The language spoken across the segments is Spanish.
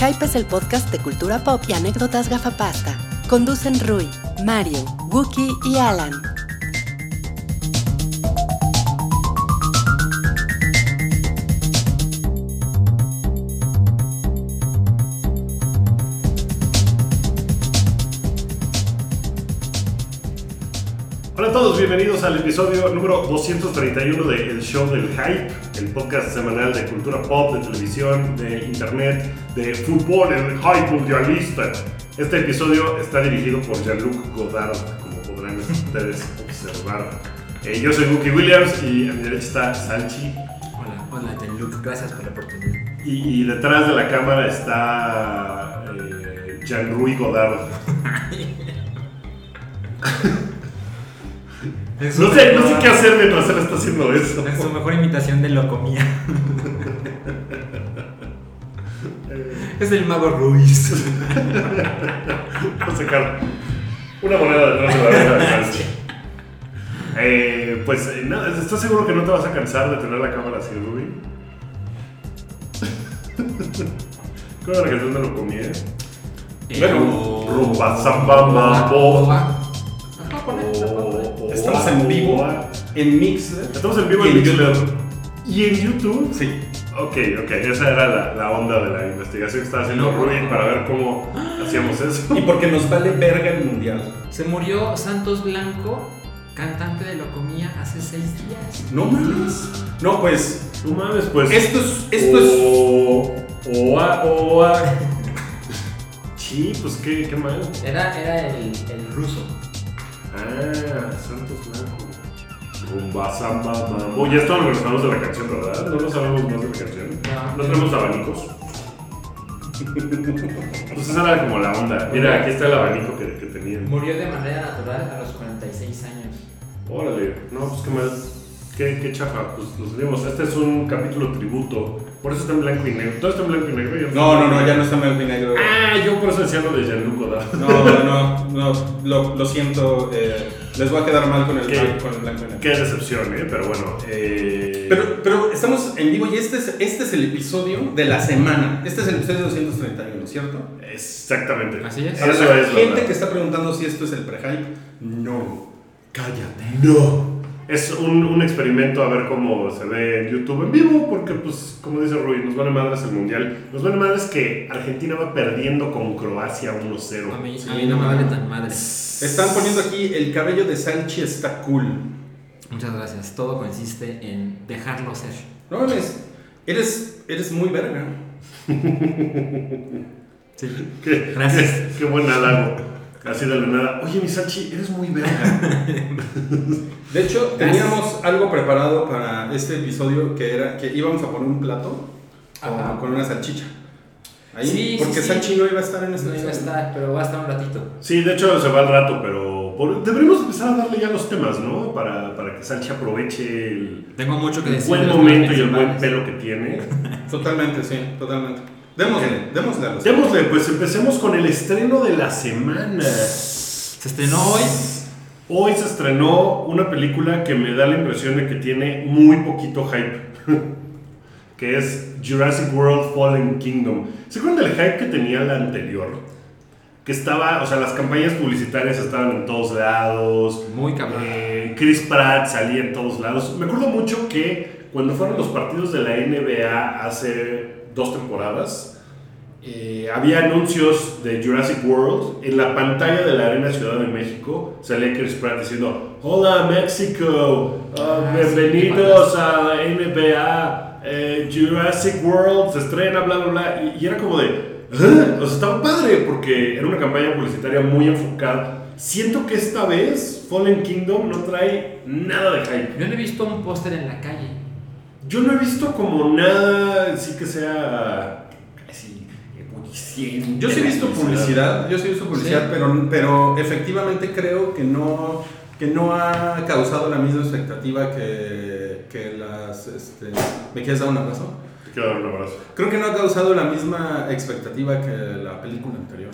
Hype es el podcast de cultura pop y anécdotas gafapasta. Conducen Rui, Mario, Wookie y Alan. Hola a todos, bienvenidos al episodio número 231 de El Show del Hype, el podcast semanal de cultura pop, de televisión, de internet, de fútbol, el hype mundialista. Este episodio está dirigido por Jean-Luc Godard, como podrán ustedes observar. Eh, yo soy Wookie Williams y a mi derecha está Salchi. Hola, hola, Luke, gracias por la oportunidad. Y, y detrás de la cámara está eh, Jean-Louis Godard. No sé, no sé qué hacer mientras él está haciendo eso. Es su mejor imitación de Locomía. es el mago Ruiz. Voy a sacar una moneda detrás de la oreja. Eh, pues eh, nada, ¿estás seguro que no te vas a cansar de tener la cámara así, Ruby? ¿Cómo era la canción de lo comía? Bueno, rumba, samba, mambo. Estamos en vivo en Mixer. Estamos en vivo Y en en Mixler. ¿Y en YouTube? Sí. Ok, ok, esa era la, la onda de la investigación que estaba haciendo No. Ruby para ver cómo hacíamos eso. Y porque nos vale verga el mundial. Se murió Santos Blanco, cantante de Locomía, hace seis días. No mames. No, pues. No mames, pues. Esto es. Esto es. O, oa, oa. Sí, pues qué, qué mal. Era, era el, el ruso. Ah, Santos Blanco. Rumba, samba, mambo. Ya estamos regresando de la canción, ¿verdad? No nos sabemos más de la canción. No. No tenemos abanicos. Entonces esa era como la onda. Mira, aquí está el abanico que, que tenían. Murió de manera natural a los 46 años. Órale, no, pues qué mal. Qué, qué chafa, pues nos vimos. Este es un capítulo tributo. Por eso está en blanco y negro. Todo está en blanco y negro. ya No, no, no, ya no está en blanco y negro. Ah, yo por eso decía lo de Jean-Luc Godard. No, no, no, no, lo, lo siento. eh, les va a quedar mal con el, ¿Qué? blanco, con el blanco y negro. Qué decepción, ¿eh? Pero bueno. Eh... Pero, pero estamos en vivo y este es, este es el episodio de la semana. Este es el episodio 231, ¿cierto? Exactamente. Así es. Para Eso la es gente verdad. que está preguntando si esto es el pre-hype, no. Cállate. No. Es un, un experimento a ver cómo se ve en YouTube en vivo, porque, pues, como dice Rui, nos vale madres el mundial. Nos vale madres que Argentina va perdiendo con Croacia 1-0. A mí, Sí, a mí no me vale tan madre. Están poniendo aquí el cabello de Sanchi está cool. Muchas gracias. Todo consiste en dejarlo ser. No mames, eres, eres muy verga. Sí. Qué, Gracias. Qué, qué buen halago. Así de la nada. Oye, mi Sachi, eres muy verga. De hecho, teníamos algo preparado para este episodio que era que íbamos a poner un plato con, una salchicha. Ahí, Sí, porque sí, sí. Sanchi no iba a estar en este No iba a estar, pero va a estar un ratito. Sí, de hecho se va al rato, pero por- deberíamos empezar a darle ya los temas, ¿no? Para, para que Sachi aproveche el, Tengo mucho que el decir. buen momento y el buen pelo que tiene. Totalmente, sí, totalmente. Démosle, démosle a los Démosle, pues empecemos con el estreno de la semana. Se estrenó hoy. Hoy se estrenó una película que me da la impresión de que tiene muy poquito hype. que es Jurassic World Fallen Kingdom. ¿Se acuerdan del hype que tenía la anterior? Que estaba, o sea, las campañas publicitarias estaban en todos lados. Muy cabrón. Eh, Chris Pratt salía en todos lados. Me acuerdo mucho que cuando fueron los partidos de la NBA hace dos temporadas, eh, había anuncios de Jurassic World en la pantalla de la Arena Ciudad de México. Salía Chris Pratt diciendo: Hola México, ah, Ah, bienvenidos sí, a NBA, eh, Jurassic World se estrena, bla, bla, bla. Y, y era como de. "Ah", O sea, estaba padre porque era una campaña publicitaria muy enfocada. Siento que esta vez Fallen Kingdom no trae nada de hype. Yo no he visto un póster en la calle. Yo no he visto como nada así que sea yo sí he visto publicidad, yo sí he visto publicidad, pero, pero efectivamente creo que no, que no ha causado la misma expectativa que, que las... Este, ¿Me quieres dar un abrazo? Te quiero dar un abrazo. Creo que no ha causado la misma expectativa que la película anterior.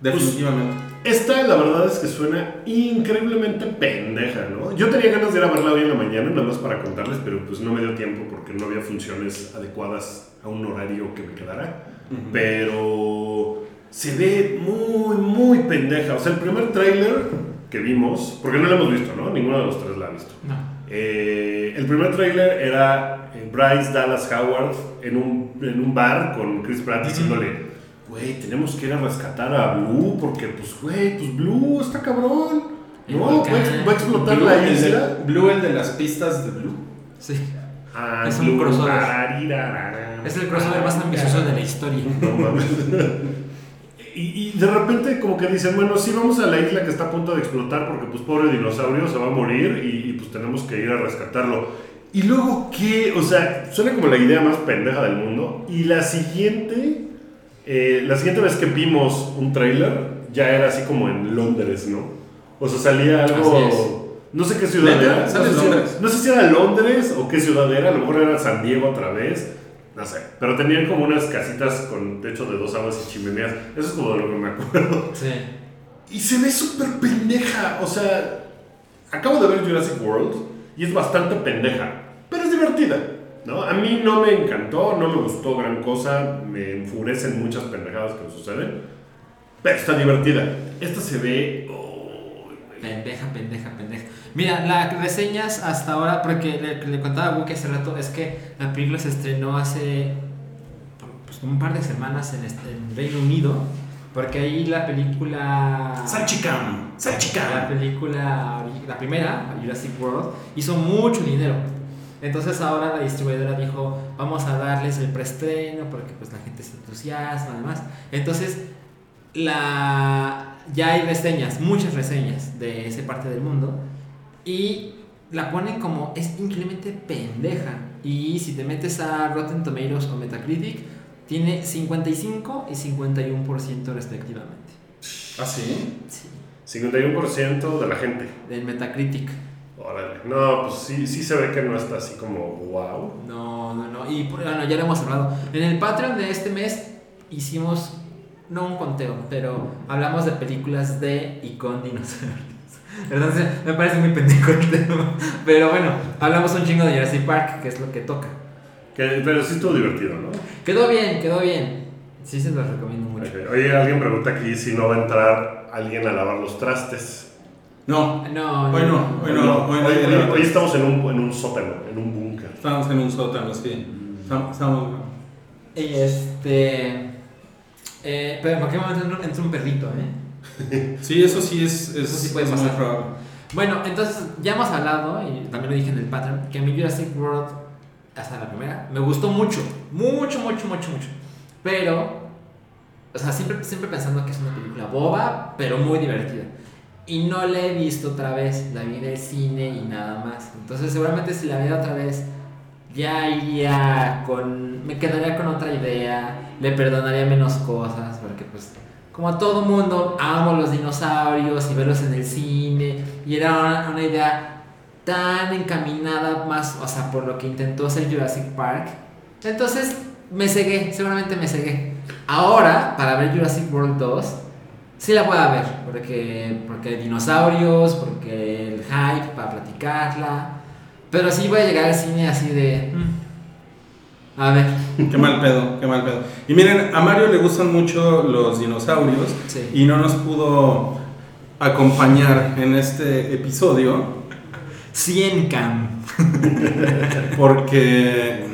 Pues, definitivamente. Esta, la verdad es que suena increíblemente pendeja, ¿no? Yo tenía ganas de ir a verla hoy en la mañana, nada más para contarles, pero pues no me dio tiempo porque no había funciones adecuadas a un horario que me quedara pero se ve muy, muy pendeja. O sea, el primer tráiler que vimos, porque no lo hemos visto, ¿no? Ninguno de los tres la ha visto. No. Eh, el primer tráiler era eh, Bryce Dallas Howard en un, en un bar con Chris Pratt diciéndole, güey, tenemos que ir a rescatar a Blue porque, pues, güey, pues Blue está cabrón. El No, va a, explotar Blue, la el isla. de, Blue, el de las pistas de Blue. Sí. Ah, Es un crossover. Es el crossover más ambicioso de la historia. No mames. Y, y de repente como que dicen, bueno, sí vamos a la isla que está a punto de explotar porque pues pobre dinosaurio se va a morir y, y, pues tenemos que ir a rescatarlo. Y luego, ¿qué? O sea, suena como la idea más pendeja del mundo. Y la siguiente, eh, la siguiente vez que vimos un tráiler, ya era así como en Londres, ¿no? O sea, salía algo... No sé qué ciudad era. ¿Sale no, sé si era Londres? no sé si era Londres o qué ciudad era. A lo mejor era San Diego otra vez. No sé. Pero tenían como unas casitas con techo de dos aguas y chimeneas. Eso es como de lo que me acuerdo. Sí. Y se ve súper pendeja. O sea, acabo de ver Jurassic World y es bastante pendeja. Pero es divertida. ¿no? A mí no me encantó, no me gustó gran cosa. Me enfurecen muchas pendejadas que suceden. Pero está divertida. Esta se ve. oh, Pendeja, pendeja, pendeja. Mira, las reseñas hasta ahora, porque le, le contaba a Wookie hace rato, es que la película se estrenó hace pues, un par de semanas en, este, en Reino Unido, porque ahí la película... Salchicam, La película, la primera, Jurassic World, hizo mucho dinero. Entonces ahora la distribuidora dijo, vamos a darles el preestreno porque pues la gente se entusiasma además. Entonces la ya hay reseñas, muchas reseñas de esa parte del mundo y la ponen como es increíblemente pendeja. Y si te metes a Rotten Tomatoes o Metacritic, tiene 55 y 51% respectivamente. ¿Ah, sí? Sí, 51% de la gente. del Metacritic. Órale. No, pues sí, sí se ve que no está así como wow. No, no, no. Y bueno, ya lo hemos hablado. En el Patreon de este mes hicimos, no un conteo, pero hablamos de películas de y con dinosaurios. Entonces me parece muy pendejo el tema. Pero bueno, hablamos un chingo de Jurassic Park, que es lo que toca. Que, pero sí estuvo divertido, ¿no? Quedó bien, quedó bien. Sí, se los recomiendo mucho. Oye, alguien pregunta aquí si no va a entrar alguien a lavar los trastes. No, No, hoy no, hoy no. Hoy, hoy, hoy- estamos en un, en un sótano, en un búnker. Estamos en un sótano, sí. Estamos- Estamos... Y este. Eh, pero en cualquier momento entra- un perrito, ¿eh? Sí, eso sí es, es, Eso sí puede es pasar. Bueno, entonces ya hemos hablado, y también lo dije en el pattern, que a mí Jurassic World, hasta la primera, me gustó mucho, mucho, mucho, mucho, mucho. Pero, o sea, siempre, siempre pensando que es una película boba, pero muy divertida. Y no la he visto otra vez, la vi en el cine y nada más. Entonces seguramente si la viera otra vez, ya iría con, me quedaría con otra idea, le perdonaría menos cosas, porque pues como todo mundo amo los dinosaurios y verlos en el cine y era una, idea tan encaminada más, o sea, por lo que intentó hacer Jurassic Park. Entonces me cegué, seguramente me cegué. Ahora, para ver Jurassic World 2, sí la voy a ver, porque, porque hay dinosaurios, porque el hype para platicarla. Pero sí voy a llegar al cine así de... mm, a ver, Qué mal pedo, qué mal pedo. Y miren, a Mario le gustan mucho los dinosaurios Sí. y no nos pudo acompañar en este episodio 100 cam. porque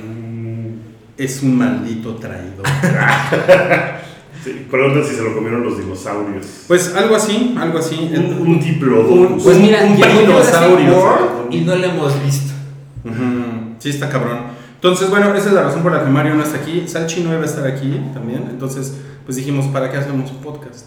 es un maldito traidor. Sí, pregunta si se lo comieron los dinosaurios. Pues algo así, algo así. Un, un diplodocus. Pues mira, un dinosaurio. Y no lo hemos visto. Ujú, Sí, está cabrón. Entonces, bueno, esa es la razón por la que Mario no está aquí. Salchi no iba a estar aquí también. Entonces, pues dijimos, ¿para qué hacemos un podcast?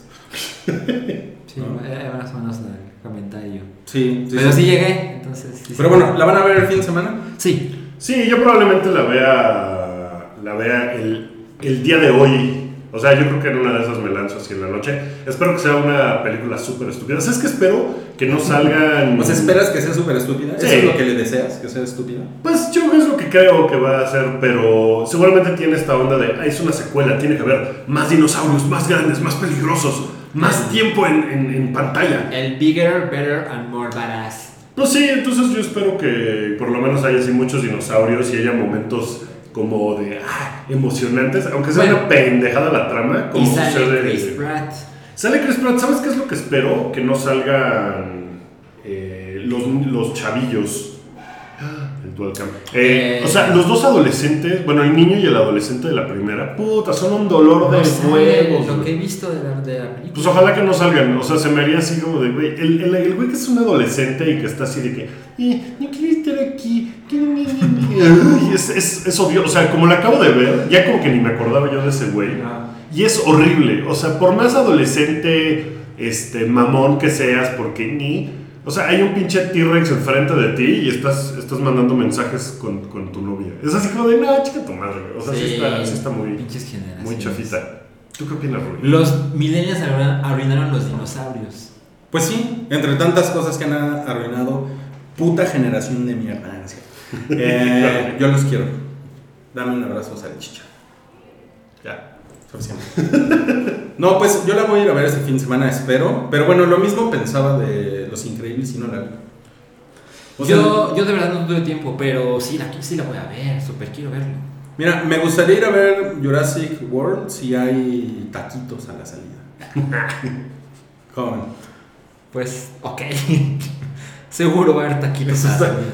Sí, No. era más o menos el comentario. Sí, sí, Pero sí. sí llegué, entonces. sí, Pero sí. bueno, ¿la van a ver el fin de semana? Sí, Sí, yo probablemente la vea, la vea el, el día de hoy. O sea, yo creo que en una de esas me lanzo así en la noche. Espero que sea una película súper estúpida. ¿Sabes qué espero? Que no salgan... ¿Pues esperas que sea súper estúpida? ¿Eso es lo que le deseas? ¿Que sea estúpida? Pues yo es lo que creo que va a hacer, pero seguramente tiene esta onda de, ah, es una secuela, tiene que haber más dinosaurios, más grandes, más peligrosos, más tiempo en, en- en pantalla. el bigger, better and more badass. Pues sí, entonces yo espero que por lo menos haya así muchos dinosaurios y haya momentos como de ah, emocionantes, aunque sea Bueno. una pendejada la trama, como Y sale sucede- Chris Pratt. Sale Chris Pratt, ¿sabes qué es lo que espero? Que no salgan eh, los, los chavillos. El dual cam. Eh, Eh. o sea, los dos adolescentes, bueno, el niño y el adolescente de la primera, puta, son un dolor de huevos. Lo que he visto de la, de la película. Pues ojalá que no salgan, o sea, se me haría así como de, güey, el, el, el güey que es un adolescente y que está así de que, eh, no quiero estar aquí, quiero ni, ni, ni". Ay, es, es, es obvio, o sea, como lo acabo de ver, ya como que ni me acordaba yo de ese güey, y es horrible, o sea, por más adolescente, este, mamón que seas, porque ni, o sea, hay un pinche T-Rex enfrente de ti y estás, estás mandando mensajes con, con tu novia. Es así como de, no, chica tu madre, güey". o sea, sí, está, sí está muy, Pinches generaciones. muy chafita. ¿Tú qué opinas, Rui? Los millennials arruinaron, arruinaron los dinosaurios. Pues sí, entre tantas cosas que han arruinado, puta generación de mierda. ¿no es cierto? Eh, yo los quiero. Dame un abrazo, salchicha. Ya, suficiente. No, pues yo la voy a ir a ver este fin de semana, espero. Pero bueno, lo mismo pensaba de Los Increíbles y no la vi. O sea, yo, yo de verdad no tuve tiempo, pero sí la, sí la voy a ver, súper quiero verlo. Mira, me gustaría ir a ver Jurassic World si hay taquitos a la salida. ¿Cómo ven? Pues, ok. Seguro va a haber taquitos.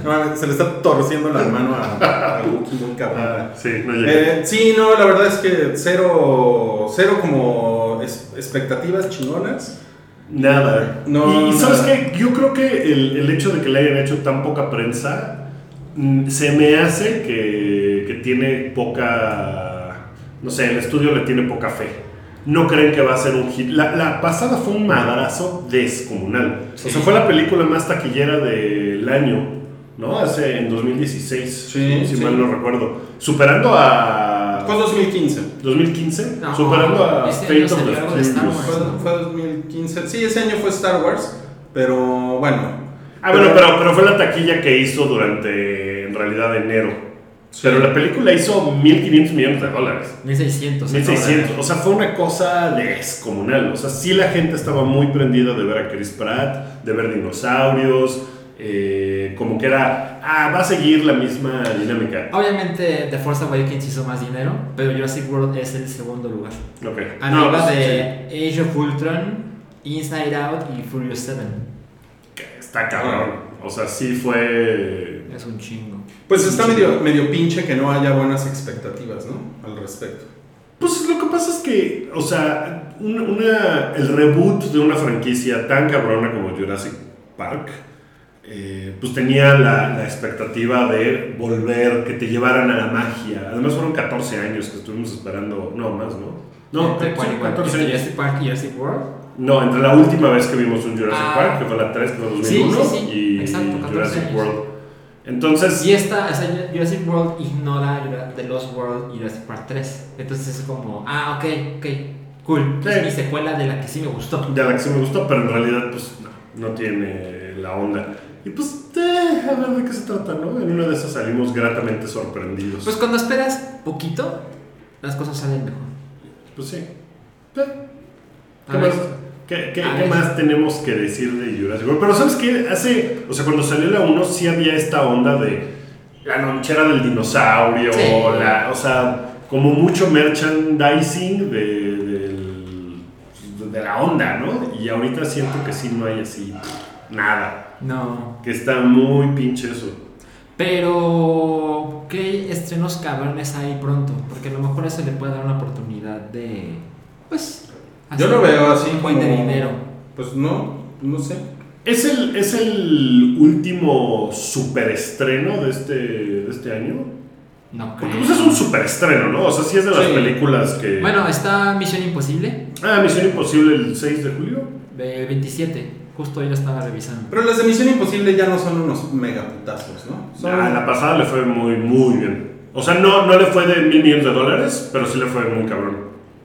No se le está torciendo la mano a, a muy cabrón. Ah, sí, no llega. Eh, sí, no, la verdad es que cero, cero como es- expectativas chingonas. Nada. No, y, y sabes qué, yo creo que el, el hecho de que le hayan hecho tan poca prensa mm, se me hace que, que tiene poca. No sé, el estudio le tiene poca fe. No creen que va a ser un hit. La, la pasada fue un madrazo descomunal. Sí. O sea, fue la película más taquillera del año, ¿no? Hace en 2016, Sí, si sí. mal no recuerdo. Superando a. Fue 2015. 2015, No, superando a ese Fate of the Star. Wars. Fue, fue 2015. Sí, ese año fue Star Wars, pero bueno. Ah, bueno, pero, pero fue la taquilla que hizo durante, en realidad, enero. Sí. Pero la película hizo 1.500 millones de dólares. 1600. 1.600. O sea, fue una cosa descomunal. O sea, sí la gente estaba muy prendida de ver a Chris Pratt, de ver dinosaurios. eh, como que era, ah, va a seguir la misma dinámica. Obviamente, The Force Awakens hizo más dinero, pero Jurassic World es el segundo lugar. Ok. Arriba No, pues, de Age of Ultron, Inside Out y Furious 7. sí, está cabrón. O sea, sí fue... Es un chingo. Pues está medio, medio pinche que no haya buenas expectativas, ¿no? Al respecto. Pues lo que pasa es que, o sea, una, una- el reboot de una franquicia tan cabrona como Jurassic Park, eh, pues tenía la, la expectativa de volver, que te llevaran a la magia. Además fueron 14 años que estuvimos esperando, no más, ¿no? No, ¿Entre sí, cuál y cuál? 14 ¿Entre años. Jurassic Park y Jurassic World? No, entre la última vez que vimos un Jurassic Ah. Park, que fue la 3, que fue Sí, 2001, sí, sí, y exacto, 14 Jurassic años. World. Entonces, Y esta, o sea, Jurassic World ignora The Lost World y Jurassic Park 3. Entonces es como, ah, ok, ok, cool. Sí. Es mi secuela de la que sí me gustó. de la que sí me gustó, pero en realidad, pues no, no tiene la onda. Y pues, eh, a ver de qué se trata, ¿no? En una de esas salimos gratamente sorprendidos. Pues cuando esperas poquito, las cosas salen mejor. Pues sí. ¿Qué, A más, ver. Qué- qué- A qué más tenemos que decir de Jurassic World? Pero ¿sabes qué? Hace, o sea, cuando salió la 1 sí había esta onda de la lonchera del dinosaurio, Sí. la, o sea, como mucho merchandising de, de la onda, ¿no? Y ahorita siento que sí no hay así nada. No. Que está muy pinche eso. Pero, ¿qué estrenos cabrones hay pronto? Porque a lo mejor eso le puede dar una oportunidad de, pues, Yo lo veo así un buen de dinero. Pues no, no sé. ¿Es el, ¿Es el último superestreno de este, de este año? No creo. Porque pues es un superestreno, ¿no? O sea, sí es de las Sí. películas que... Bueno, está Misión Imposible, Ah, Misión Imposible el 6 de julio. del 27. Justo yo lo estaba revisando. Pero las de Misión Imposible ya no son unos megaputazos, ¿no? Son- Ah, la pasada le fue muy, muy bien. O sea, no, no le fue de mil millones de dólares, pero sí le fue muy cabrón.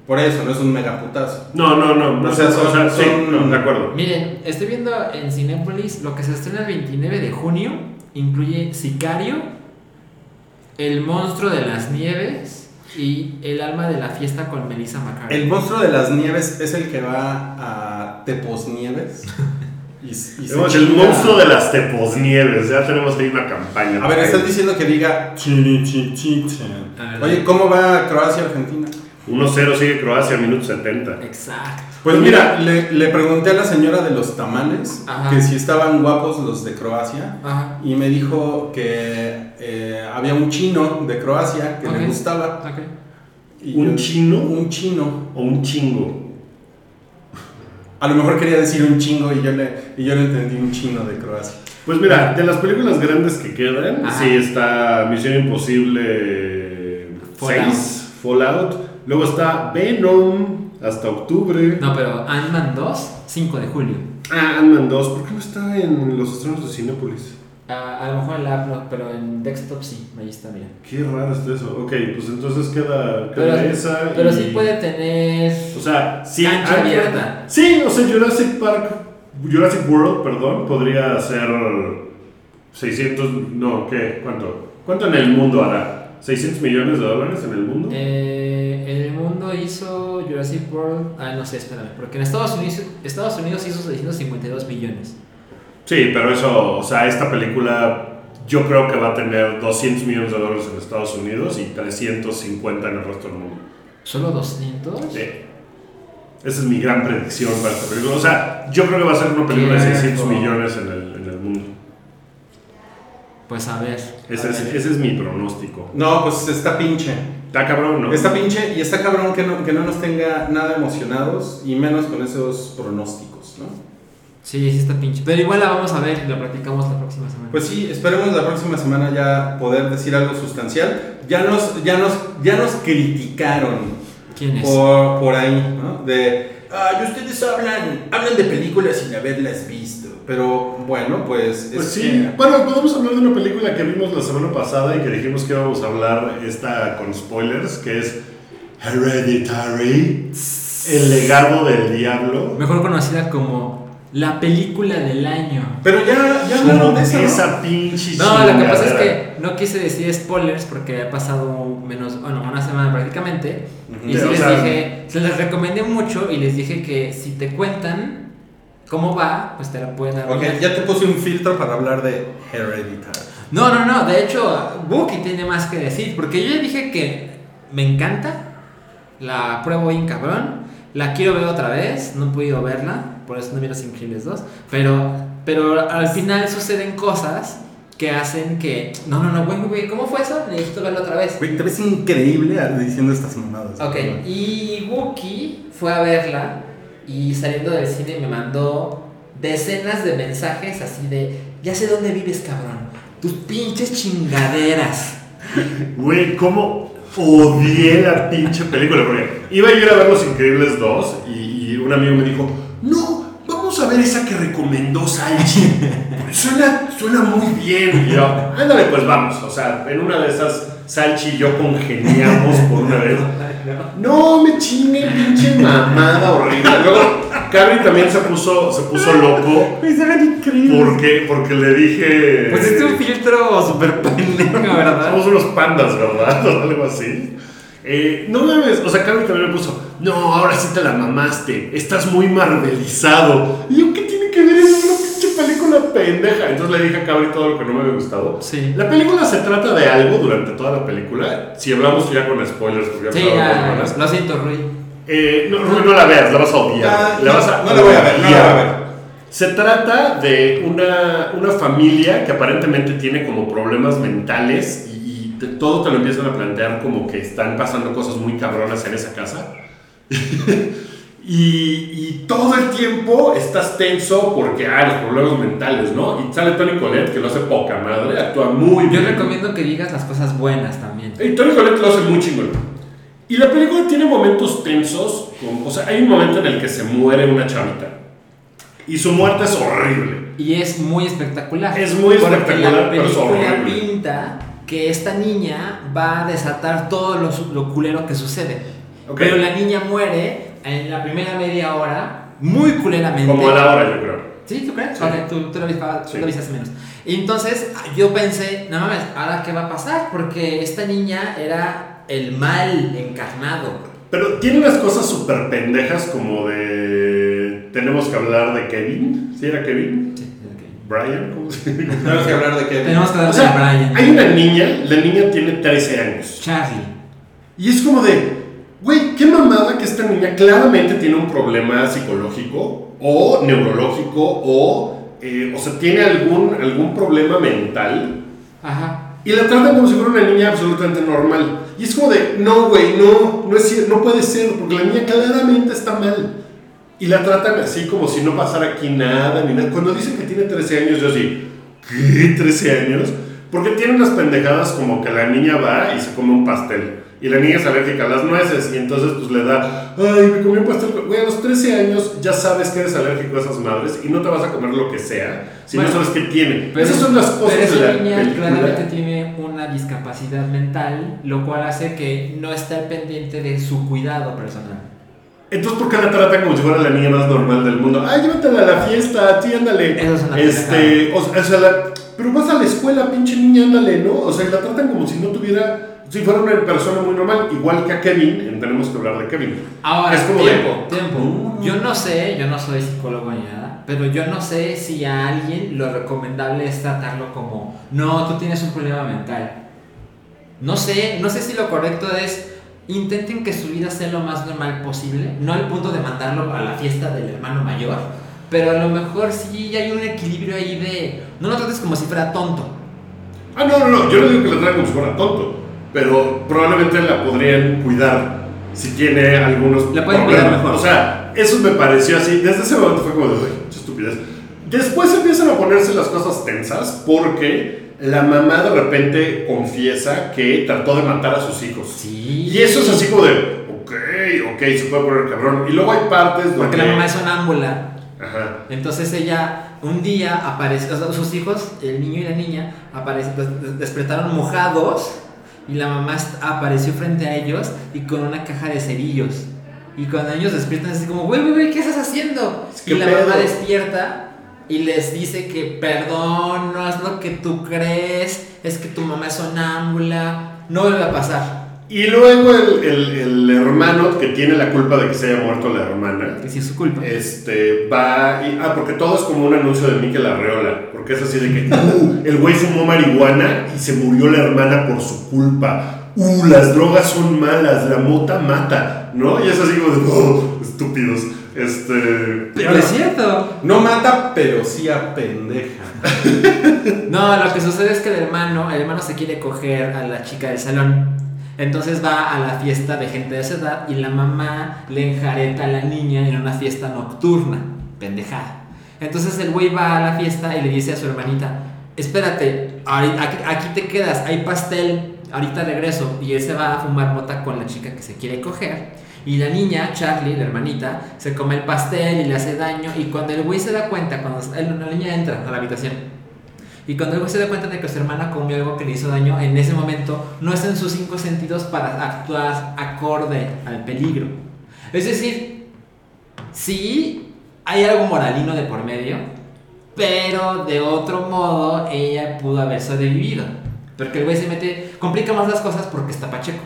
Por eso, no es un megaputazo. No, no, no. no O sea, son- sí, son- no, de acuerdo. Miren, estoy viendo en Cinépolis lo que se estrena el 29 de junio. Incluye Sicario, El monstruo de las nieves y El alma de la fiesta con Melissa McCarthy. El monstruo de las nieves es el que va a Tepos Nieves. Y, y se Tenemos el monstruo de las teposnieves. Ya tenemos ahí una campaña. A ver, estás diciendo que diga. Oye, ¿cómo va Croacia-Argentina? 1-0 sigue Croacia, minuto 70. Exacto. Pues mira, le, le pregunté a la señora de los tamales Ajá. que si estaban guapos los de Croacia Ajá. y me dijo que eh, había un chino de Croacia que le gustaba. ¿Un yo- chino? Un chino. O un chingo. A lo mejor quería decir un chingo y yo le, y yo le entendí un chino de Croacia. Pues mira, de las películas grandes que quedan, Ajá. sí está Misión Imposible Fallout. 6, Fallout. Luego está Venom hasta octubre. No, pero Ant-Man 2, 5 de julio. Ah, Ant-Man 2. ¿Por qué no está en los estrenos de Cinépolis? Ah, a lo mejor en la app no, pero en desktop sí, ahí está, mira. Qué raro está eso. Ok, pues entonces queda, Pero, queda esa. pero y- sí puede tener. O sea, sí. Cancha ah, abierta. Sí, o sea, Jurassic Park. Jurassic World, perdón, podría ser 600. No, ¿qué? ¿Cuánto? ¿Cuánto en el mundo hará? ¿600 millones de dólares en el mundo? Eh, en el mundo hizo Jurassic World. Ah, no sé, espérame. Porque en Estados Unidos, Estados Unidos hizo 652 millones. Sí, pero eso, o sea, esta película yo creo que va a tener 200 millones de dólares en Estados Unidos y 350 en el resto del mundo. ¿Solo 200? Sí. Esa es mi gran predicción para esta película. O sea, yo creo que va a ser una película de Qué 600 asco. millones en el, en el mundo. Pues a ver. Ese a es, ver. ese es mi pronóstico. No, pues está pinche. Está cabrón, ¿no? Está pinche y está cabrón que no, que no nos tenga nada emocionados y menos con esos pronósticos, ¿no? Sí, sí está pinche. Pero igual la vamos a ver y la practicamos la próxima semana. Pues sí, esperemos la próxima semana ya poder decir algo sustancial. Ya nos, ya nos, ya nos criticaron ¿Quién es? por, por ahí, ¿no? De, ay, ustedes hablan, hablan de películas sin haberlas visto. Pero bueno, pues... Pues es sí, que- bueno, podemos hablar de una película que vimos la semana pasada y que dijimos que íbamos a hablar esta con spoilers, que es Hereditary, El legado del diablo. Mejor conocida como la película del año. Pero ya, ya hablaron de eso, ¿no? esa pinche No, lo que pasa es que no quise decir spoilers porque ha pasado menos, bueno, una semana prácticamente. Y sí les sea- dije, se les recomendé mucho y les dije que si te cuentan cómo va, pues te la pueden dar. Ok, ya te puse un filtro para hablar de Hereditary. No, no, no, de hecho, Wookie tiene más que decir, porque yo ya dije que me encanta, la apruebo bien cabrón, la quiero ver otra vez, no he podido verla, por eso no vi Los Increíbles 2, pero, pero al final suceden cosas que hacen que... No, no, no, güey, güey, ¿cómo fue eso? Necesito verla otra vez. Güey, te ves increíble diciendo estas mamadas. Ok, y Wookie fue a verla y saliendo del cine me mandó decenas de mensajes así de, ya sé dónde vives, cabrón, tus pinches chingaderas. Güey, cómo odié la pinche película. Porque iba a ir a ver Los Increíbles 2 y, y un amigo me dijo: No, vamos a ver esa que recomendó Salchi. Suena, suena muy bien. Y yo, ándale, pues vamos. O sea, en una de esas, Salchi y yo congeniamos por una vez. No, me chingue, pinche mamada horrible. Luego, Cabri también se puso, se puso loco. Se ven increíbles. Porque, porque le dije. Pues este es un filtro súper pendejo, ¿verdad? Somos unos pandas, ¿verdad? O algo así. Eh, no mames, o sea, Carmen también me puso, no, ahora sí te la mamaste, estás muy marvelizado. Y yo, ¿qué pendeja? Entonces le dije a Cabri todo lo que no me había gustado. Sí. La película se trata de algo durante toda la película. Si hablamos ya con spoilers, porque ya Sí, ya, lo siento, Rui. Eh, no, Rubén, no la veas, la vas a odiar. Ah, la no, vas a no la voy a ver, no la voy a ver. Se trata de una, una familia que aparentemente tiene como problemas mentales y, y te- todo te lo empiezan a plantear como que están pasando cosas muy cabronas en esa casa. y, y todo el tiempo estás tenso porque, ah, los problemas mentales, ¿no? Y sale Tony Colette, que lo hace poca madre, actúa muy Yo bien. recomiendo que digas las cosas buenas también. Y Tony Collette lo hace muy chingón. Y la película tiene momentos tensos, como- o sea, hay un momento en el que se muere una chavita. Y su muerte es horrible. Y es muy espectacular. Es muy espectacular, la pero es horrible. pinta que esta niña va a desatar todo lo, lo culero que sucede. Ok. Pero la niña muere en la primera media hora muy culeramente. Como a la hora, yo creo. ¿Sí? ¿Tú crees? Sí. Tú, tú lo viste, tú Sí. lo menos. Y entonces yo pensé, no mames, ¿ahora qué va a pasar? Porque esta niña era el mal encarnado. Pero tiene unas cosas súper pendejas como de... tenemos que hablar de Kevin. ¿Sí era Kevin? Sí. ¿Brian? ¿Cómo se llama? Tenemos que hablar de que. Tenemos que O sea, a Brian. hay una niña, la niña tiene 13 años. Charlie. Y es como de, güey, qué mamada que esta niña claramente tiene un problema psicológico o neurológico o, eh, o sea, tiene algún, algún problema mental. Ajá. Y la tratan como si fuera una niña absolutamente normal. Y es como de, no, güey, no, no, es, no puede ser, porque la niña claramente está mal. Y la tratan así como si no pasara aquí nada, ni nada. Cuando dicen que tiene 13 años, yo así, ¿qué? ¿13 años? Porque tiene unas pendejadas como que la niña va y se come un pastel. Y la niña es alérgica a las nueces y entonces pues le da, ay, me comí un pastel. Güey, a los 13 años ya sabes que eres alérgico a esas madres y no te vas a comer lo que sea si Bueno, no sabes qué tiene. Pero, Esas son las cosas pero de esa la niña película. claramente tiene una discapacidad mental, lo cual hace que no esté pendiente de su cuidado personal. Entonces, ¿por qué la tratan como si fuera la niña más normal del mundo? Ay, llévatela a la fiesta, sí, ándale. Eso es una este, o, sea, o sea, la- pero vas a la escuela, pinche niña, ándale, ¿no? O sea, la tratan como si no tuviera, si fuera una persona muy normal, igual que a Kevin, en tenemos que hablar de Kevin. Ahora, Es como de- tiempo, tiempo. Mm. Yo no sé, yo no soy psicólogo ni nada, pero yo no sé si a alguien lo recomendable es tratarlo como, no, tú tienes un problema mental. No sé, no sé si lo correcto es intenten que su vida sea lo más normal posible, no al punto de mandarlo a la fiesta del hermano mayor, pero a lo mejor sí hay un equilibrio ahí de, no lo trates como si fuera tonto. Ah, no, no, no, yo no digo que la tratan como si fuera tonto, pero probablemente la podrían cuidar si tiene algunos La pueden cuidar mejor. O sea, eso me pareció así, desde ese momento fue como de, uy, estupidez. Después empiezan a ponerse las cosas tensas porque la mamá de repente confiesa que trató de matar a sus hijos. Sí. Y eso es así como de, ok, ok, se puede poner cabrón. Y luego hay partes donde... Porque la mamá es sonámbula. Ajá. Entonces ella un día aparece, o sea, sus hijos, el niño y la niña, aparecen, des- despertaron mojados y la mamá apareció frente a ellos y con una caja de cerillos. Y cuando ellos despiertan, es así como, güey, güey, güey, ¿qué estás haciendo? ¿Qué Y la pedo? mamá despierta y les dice que perdón, no es lo que tú crees, es que tu mamá es sonámbula, no vuelve a pasar. Y luego el, el- el hermano que tiene la culpa de que se haya muerto la hermana. Que sí es su culpa. Este, va y, ah, porque todo es como un anuncio de Mikel Arreola, porque es así de que, uh, el güey fumó marihuana y se murió la hermana por su culpa, uh, las drogas son malas, la mota mata, ¿no? Y es así como de, oh, estúpidos, este... Pero es cierto. No mata, pero sí apendeja. No, lo que sucede es que el hermano, el hermano se quiere coger a la chica del salón. Entonces va a la fiesta de gente de esa edad y la mamá le enjareta a la niña en una fiesta nocturna. Pendejada. Entonces el güey va a la fiesta y le dice a su hermanita, espérate, aquí, te quedas, hay pastel, ahorita regreso. Y él se va a fumar mota con la chica que se quiere coger. Y la niña, Charlie, la hermanita, se come el pastel y le hace daño. Y cuando el güey se da cuenta, cuando la niña entra a la habitación, y cuando el güey se da cuenta de que su hermana comió algo que le hizo daño, en ese momento no está en sus cinco sentidos para actuar acorde al peligro. Es decir, sí hay algo moralino de por medio, pero de otro modo ella pudo haber sobrevivido. Porque el güey se mete, complica más las cosas porque está pacheco.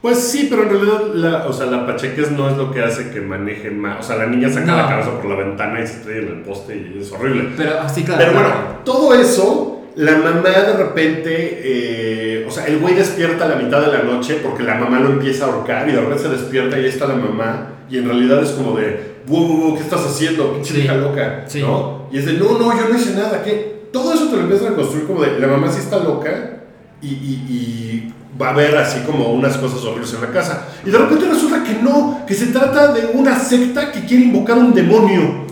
Pues sí, pero en realidad, la, o sea, la pacheques no es lo que hace que maneje más, o sea, la niña saca No. la cabeza por la ventana y se estrella en el poste y es horrible. Pero así, claro. Pero bueno, claro. todo eso, la mamá de repente, eh, o sea, el güey despierta a la mitad de la noche porque la mamá lo empieza a ahorcar y de repente se despierta y ahí está la mamá y en realidad es como de, wow, ¿qué estás haciendo? Pinche Sí. vieja loca, Sí. ¿no? Y es de, no, no, yo no hice nada, ¿qué? Todo eso te lo empiezan a construir como de, la mamá sí está loca y, y- y va a haber así como unas cosas horribles en la casa. Y de repente resulta que no, que se trata de una secta que quiere invocar un demonio.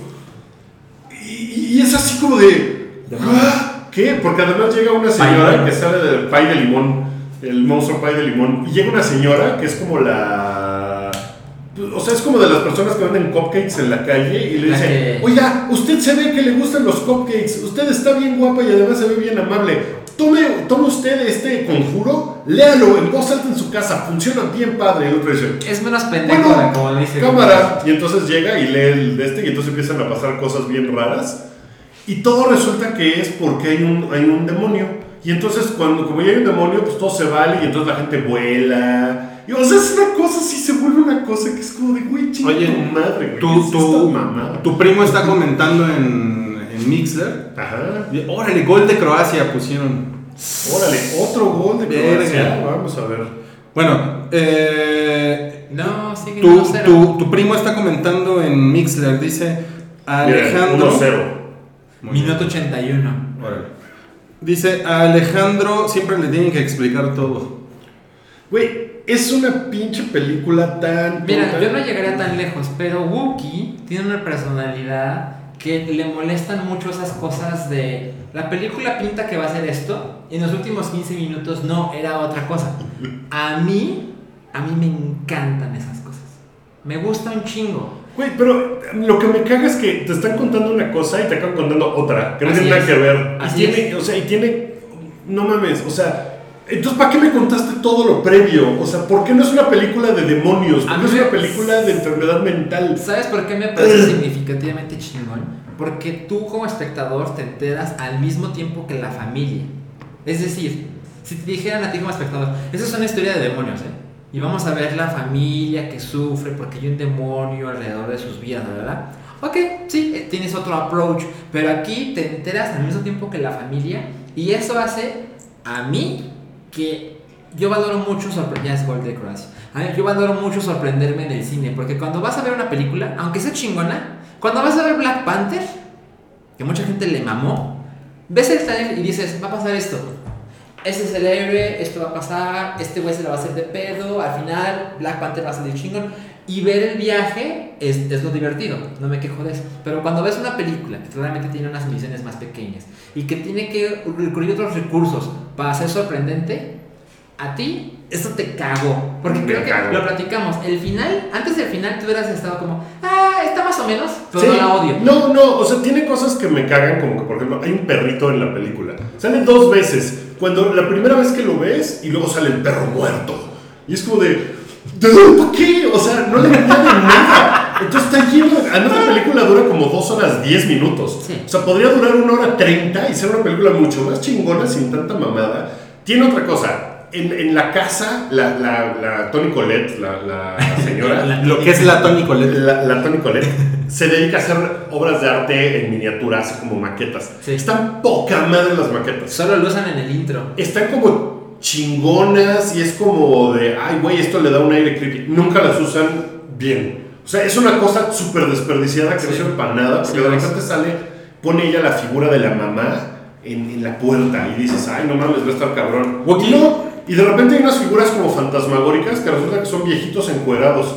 Y, y es así como de... "Ah, ¿Qué? Porque además llega una señora que sale del pay de limón, el monstruo pay de limón, y llega una señora que es como la... O sea, es como de las personas que venden cupcakes en la calle y le La dice, que- oiga, usted se ve que le gustan los cupcakes, usted está bien guapa y además se ve bien amable. Tome, tome usted este conjuro, léalo en voz alta en su casa, funciona bien padre. Y el otro dice, Es menos pendejo bueno, como dice. cámara. Y entonces llega y lee el de este y entonces empiezan a pasar cosas bien raras. Y todo resulta que es porque hay un, hay un demonio. Y entonces cuando como ya hay un demonio, pues todo se vale y entonces la gente vuela Y o sea, es una cosa, sí se vuelve una cosa que es como de, güey, chinga Oye, tu madre, güey. Tu, ¿qué es esta tu, mamada? tu primo está comentando en, en Mixler. Ajá. Y, Órale, gol de Croacia pusieron. Órale, otro gol de. Croacia. Vamos a ver. Bueno, eh, No, sigue tu, 1-0. tu, tu primo está comentando en Mixler. Dice Alejandro. 1-0. Muy bien. Minuto 81. Órale. Dice a Alejandro siempre le tienen que explicar todo. Güey, es una pinche película tan. Mira, tonta. yo no llegaría tan lejos, pero Wookie tiene una personalidad que le molestan mucho esas cosas de la película pinta que va a ser esto y en los últimos 15 minutos no, era otra cosa. A mí, a mí me encantan esas cosas. Me gusta un chingo. Güey, pero lo que me caga es que te están contando una cosa no. No. Entonces, ¿para qué me contaste todo lo previo? O sea, ¿por qué no es una película de demonios? ¿Por A qué mí es una película de enfermedad mental? ¿Sabes por qué me parece significativamente chingón? Porque tú como espectador te enteras al mismo tiempo que la familia. Es decir, si te dijeran a ti como espectador, esa es una historia de demonios, ¿eh? Y vamos a ver la familia que sufre porque hay un demonio alrededor de sus vidas, ¿verdad? Ok, sí, eh, tienes otro approach, pero aquí te enteras al mismo tiempo que la familia y eso hace a mí que yo valoro mucho sorprenderme. Ya es gol de yo valoro mucho sorprenderme en el cine, porque cuando vas a ver una película, aunque sea chingona, cuando vas a ver Black Panther, que mucha gente le mamó, ves el trailer y dices, va a pasar esto. Este es el héroe, esto va a pasar, este güey se la va a hacer de pedo, al final Black Panther va a salir chingón. Y ver el viaje es, es lo divertido, no me quejo de eso. Pero cuando ves una película que realmente tiene unas misiones más pequeñas y que tiene que recurrir a otros recursos para ser sorprendente, a ti eso te cagó. Porque Me creo que cagó. lo platicamos. El final, antes del final, tú hubieras estado como, ah, está más o menos, pero Sí. no la odio. No, no, o sea, tiene cosas que me cagan, como que, por ejemplo, hay un perrito en la película. Sale dos veces. Cuando la primera vez que lo ves y luego sale el perro muerto. Y es como de, ¿Por qué? O sea, no le añade nada. Entonces está lleno. de- Además, la película dura como dos horas 10 minutos. Sí. O sea, podría durar una hora 30 y ser una película mucho más chingona sin tanta mamada. Tiene otra cosa. En, en la casa, la, la, la Tony Colette, la, la señora. La- Lo que es la Tony Colette. La, la Tony Colette se dedica a hacer obras de arte en miniatura, hace como maquetas. Sí. Están poca madre las maquetas. Solo lo usan en el intro. Están como chingonas y es como de, ay, güey, esto le da un aire creepy. Nunca las usan bien. O sea, es una cosa súper desperdiciada que no Sí. sirve para nada, porque Sí, de repente sale, pone ella la figura de la mamá en, en la puerta y dices, ay, no mames, va a estar cabrón. Y no, y de repente hay unas figuras como fantasmagóricas que resulta que son viejitos encuerados.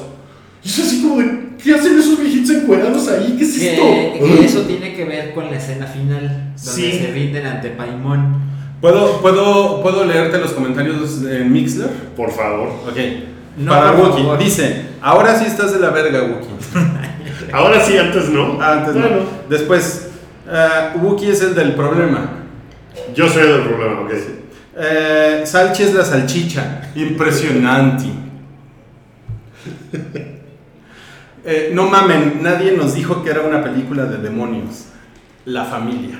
Y es así como de, ¿qué hacen esos viejitos encuerados ahí? ¿Qué es Que, esto? que eso tiene que ver con la escena final, donde Sí. se rinden ante Paimon. ¿Puedo, puedo, ¿Puedo leerte los comentarios en Mixler? Por favor. Ok. No, Para Wookie. favor. Dice, ahora sí estás de la verga, Wookie. Ahora sí, antes no. Ah, antes Bueno, no. Después, Wookie es el del problema. Yo soy del problema, ok. Eh, Salchi es la salchicha. Impresionante. Eh, no mamen, nadie nos dijo que era una película de demonios. La familia.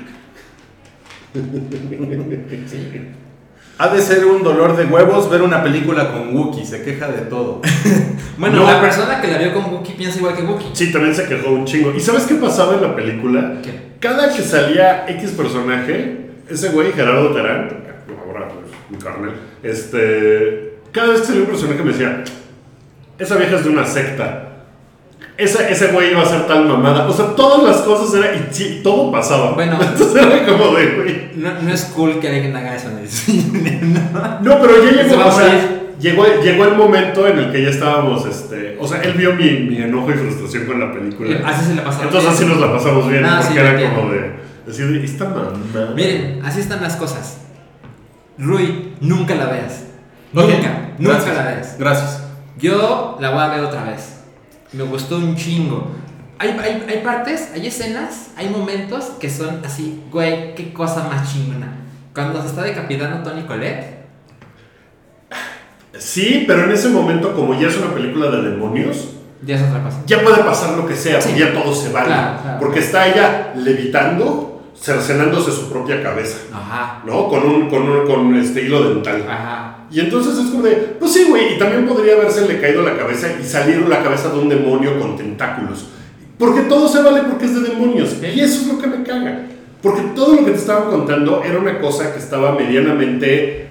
Ha de ser un dolor de huevos ver una película con Wookie, se queja de todo. Bueno, No. la persona que la vio con Wookie piensa igual que Wookie. Sí, también se quejó un chingo. ¿Y sabes qué pasaba en la película? ¿Qué? Cada que salía X personaje, ese güey, Gerardo Terán, ahora pues, mi carnal, este, cada vez que salía un personaje me decía, esa vieja es de una secta. Ese, ese güey iba a ser tal mamada. O sea, todas las cosas eran, y sí, todo pasaba. Bueno. Entonces era como de, güey. No, no es cool que alguien haga eso en el cine, ¿no? No, pero ya llegó, o sea, llegó, llegó el momento en el que ya estábamos, este, o sea, él vio mi, mi enojo y frustración con la película. Así se la pasaron. Entonces así nos la pasamos bien, porque sí, era como de decir, esta mamá. Miren, así están las cosas. Rui, nunca la veas. Nunca, nunca gracias. la veas. Gracias. Yo la voy a ver otra vez. Me gustó un chingo. Hay, hay, hay partes, hay escenas, hay momentos que son así, güey, qué cosa más chingona. Cuando se está decapitando Tony Colette, Sí, pero en ese momento, como ya es una película de demonios, ya es otra cosa. ya puede pasar lo que sea, Sí. ya todo se vale. Claro, claro. porque está ella levitando cercenándose su propia cabeza, Ajá. ¿no? Con un, con un con este hilo dental. Ajá. Y entonces es como de, pues sí, güey, y también podría haberse caído la cabeza y salir la cabeza de un demonio con tentáculos. Porque todo se vale porque es de demonios. Y eso es lo que me caga. Porque todo lo que te estaba contando era una cosa que estaba medianamente,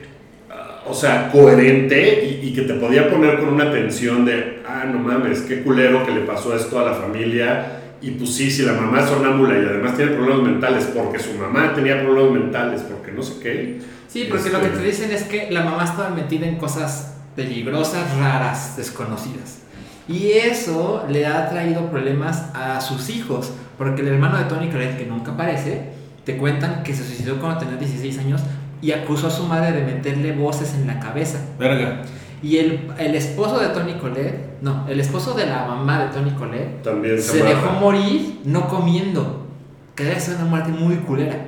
ah, o sea, coherente y, y que te podía poner con una tensión de, ah, no mames, qué culero que le pasó esto a la familia. Y pues sí, si la mamá es sonámbula y además tiene problemas mentales porque su mamá tenía problemas mentales, porque no sé qué. Sí, porque lo que te dicen es que la mamá estaba metida en cosas peligrosas, raras, desconocidas. Y eso le ha traído problemas a sus hijos, porque el hermano de Tony Collette, que nunca aparece, te cuentan que se suicidó cuando tenía 16 años y acusó a su madre de meterle voces en la cabeza. Verga. Y el, el esposo de Tony Collette, no, el esposo de la mamá de Tony Collette, También se, se dejó morir no comiendo. Que debe ser una muerte muy culera.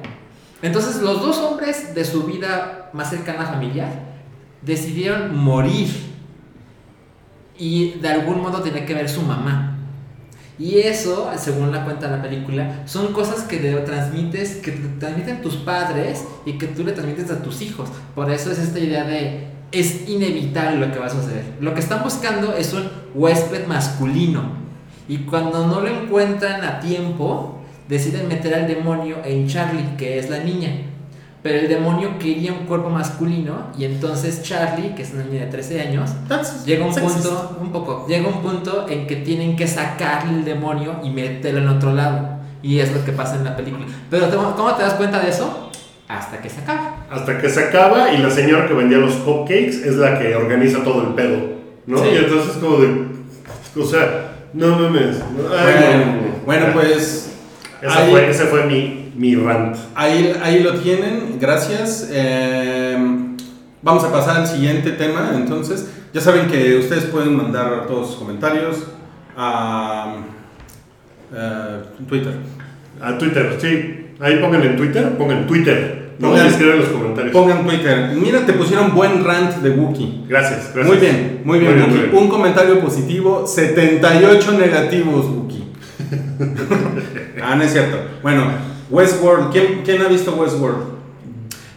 Entonces los dos hombres de su vida más cercana familiar decidieron morir. Y de algún modo tenía que ver su mamá. Y eso, según la cuenta de la película, son cosas que te transmites, que te transmiten tus padres y que tú le transmites a tus hijos. Por eso es esta idea de es inevitable lo que va a suceder. Lo que están buscando es un huésped masculino. Y cuando no lo encuentran a tiempo, deciden meter al demonio en Charlie, que es la niña. Pero el demonio quería un cuerpo masculino y entonces Charlie, que es una niña de 13 años, llega un Sexist. punto, un poco, llega un punto en que tienen que sacarle el demonio y meterlo en otro lado. Y es lo que pasa en la película. Pero ¿cómo te das cuenta de eso? Hasta que se acaba. Hasta que se acaba y la señora que vendía los cupcakes es la que organiza todo el pedo, ¿no? Sí. Y entonces como de, o sea, no mames. no, Bueno, no, no, no. bueno, pues Esa ahí- fue, ese fue mi, mi rant. Ahí, ahí lo tienen, gracias. Eh, vamos a pasar al siguiente tema. Entonces, ya saben que ustedes pueden mandar todos sus comentarios a eh, Twitter. A Twitter, sí. Ahí pongan en Twitter, pongan Twitter. No Pongan- escriban los comentarios. Pongan Twitter. Mira, te pusieron buen rant de Wookiee. Gracias, gracias. Muy bien, muy bien, Wookiee. Un comentario positivo, 78 negativos, Wookiee. ah, no es cierto. Bueno, Westworld. ¿Quién, quién ha visto Westworld?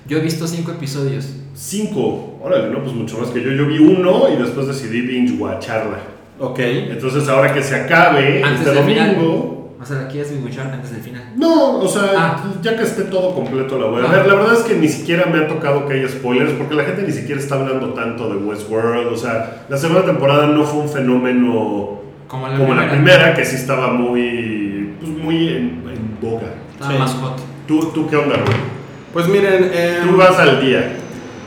Yo he visto cinco episodios. Cinco. Órale, no, pues mucho más que yo. Yo vi uno y después decidí binge watcharla. Ok. Entonces ahora que se acabe Antes este del final. domingo. O sea, aquí es mi mucho antes del final. No, o sea, Ah. ya que esté todo completo la voy a Ah. ver. La verdad es que ni siquiera me ha tocado que haya spoilers porque la gente ni siquiera está hablando tanto de Westworld. O sea, la segunda temporada no fue un fenómeno Como la como la primera. primera, que sí estaba muy, pues, muy en, en boga. Estaba Sí. más hot. ¿Tú, ¿Tú qué onda, Rubén? Pues miren, eh, Tú vas al día.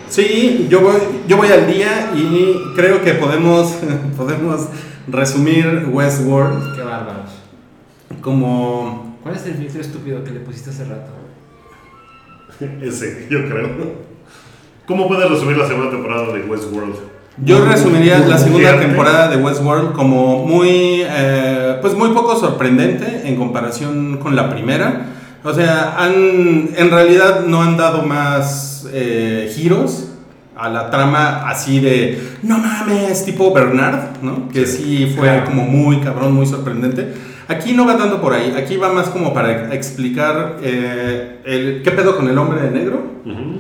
sí, yo voy, yo voy al día y creo que podemos, podemos resumir Westworld Qué bárbaros. como... ¿Cuál es el filtro estúpido que le pusiste hace rato? Ese, yo creo. ¿Cómo puedes resumir la segunda temporada de Westworld? Yo resumiría la segunda temporada de Westworld como muy, eh, pues muy poco sorprendente en comparación con la primera. O sea, han, en realidad no han dado más eh, giros a la trama así de, no mames, tipo Bernard, ¿no? Que sí fue Claro. como muy cabrón, muy sorprendente. Aquí no va tanto por ahí, aquí va más como para explicar eh, el, qué pedo con el hombre de negro. Ujú.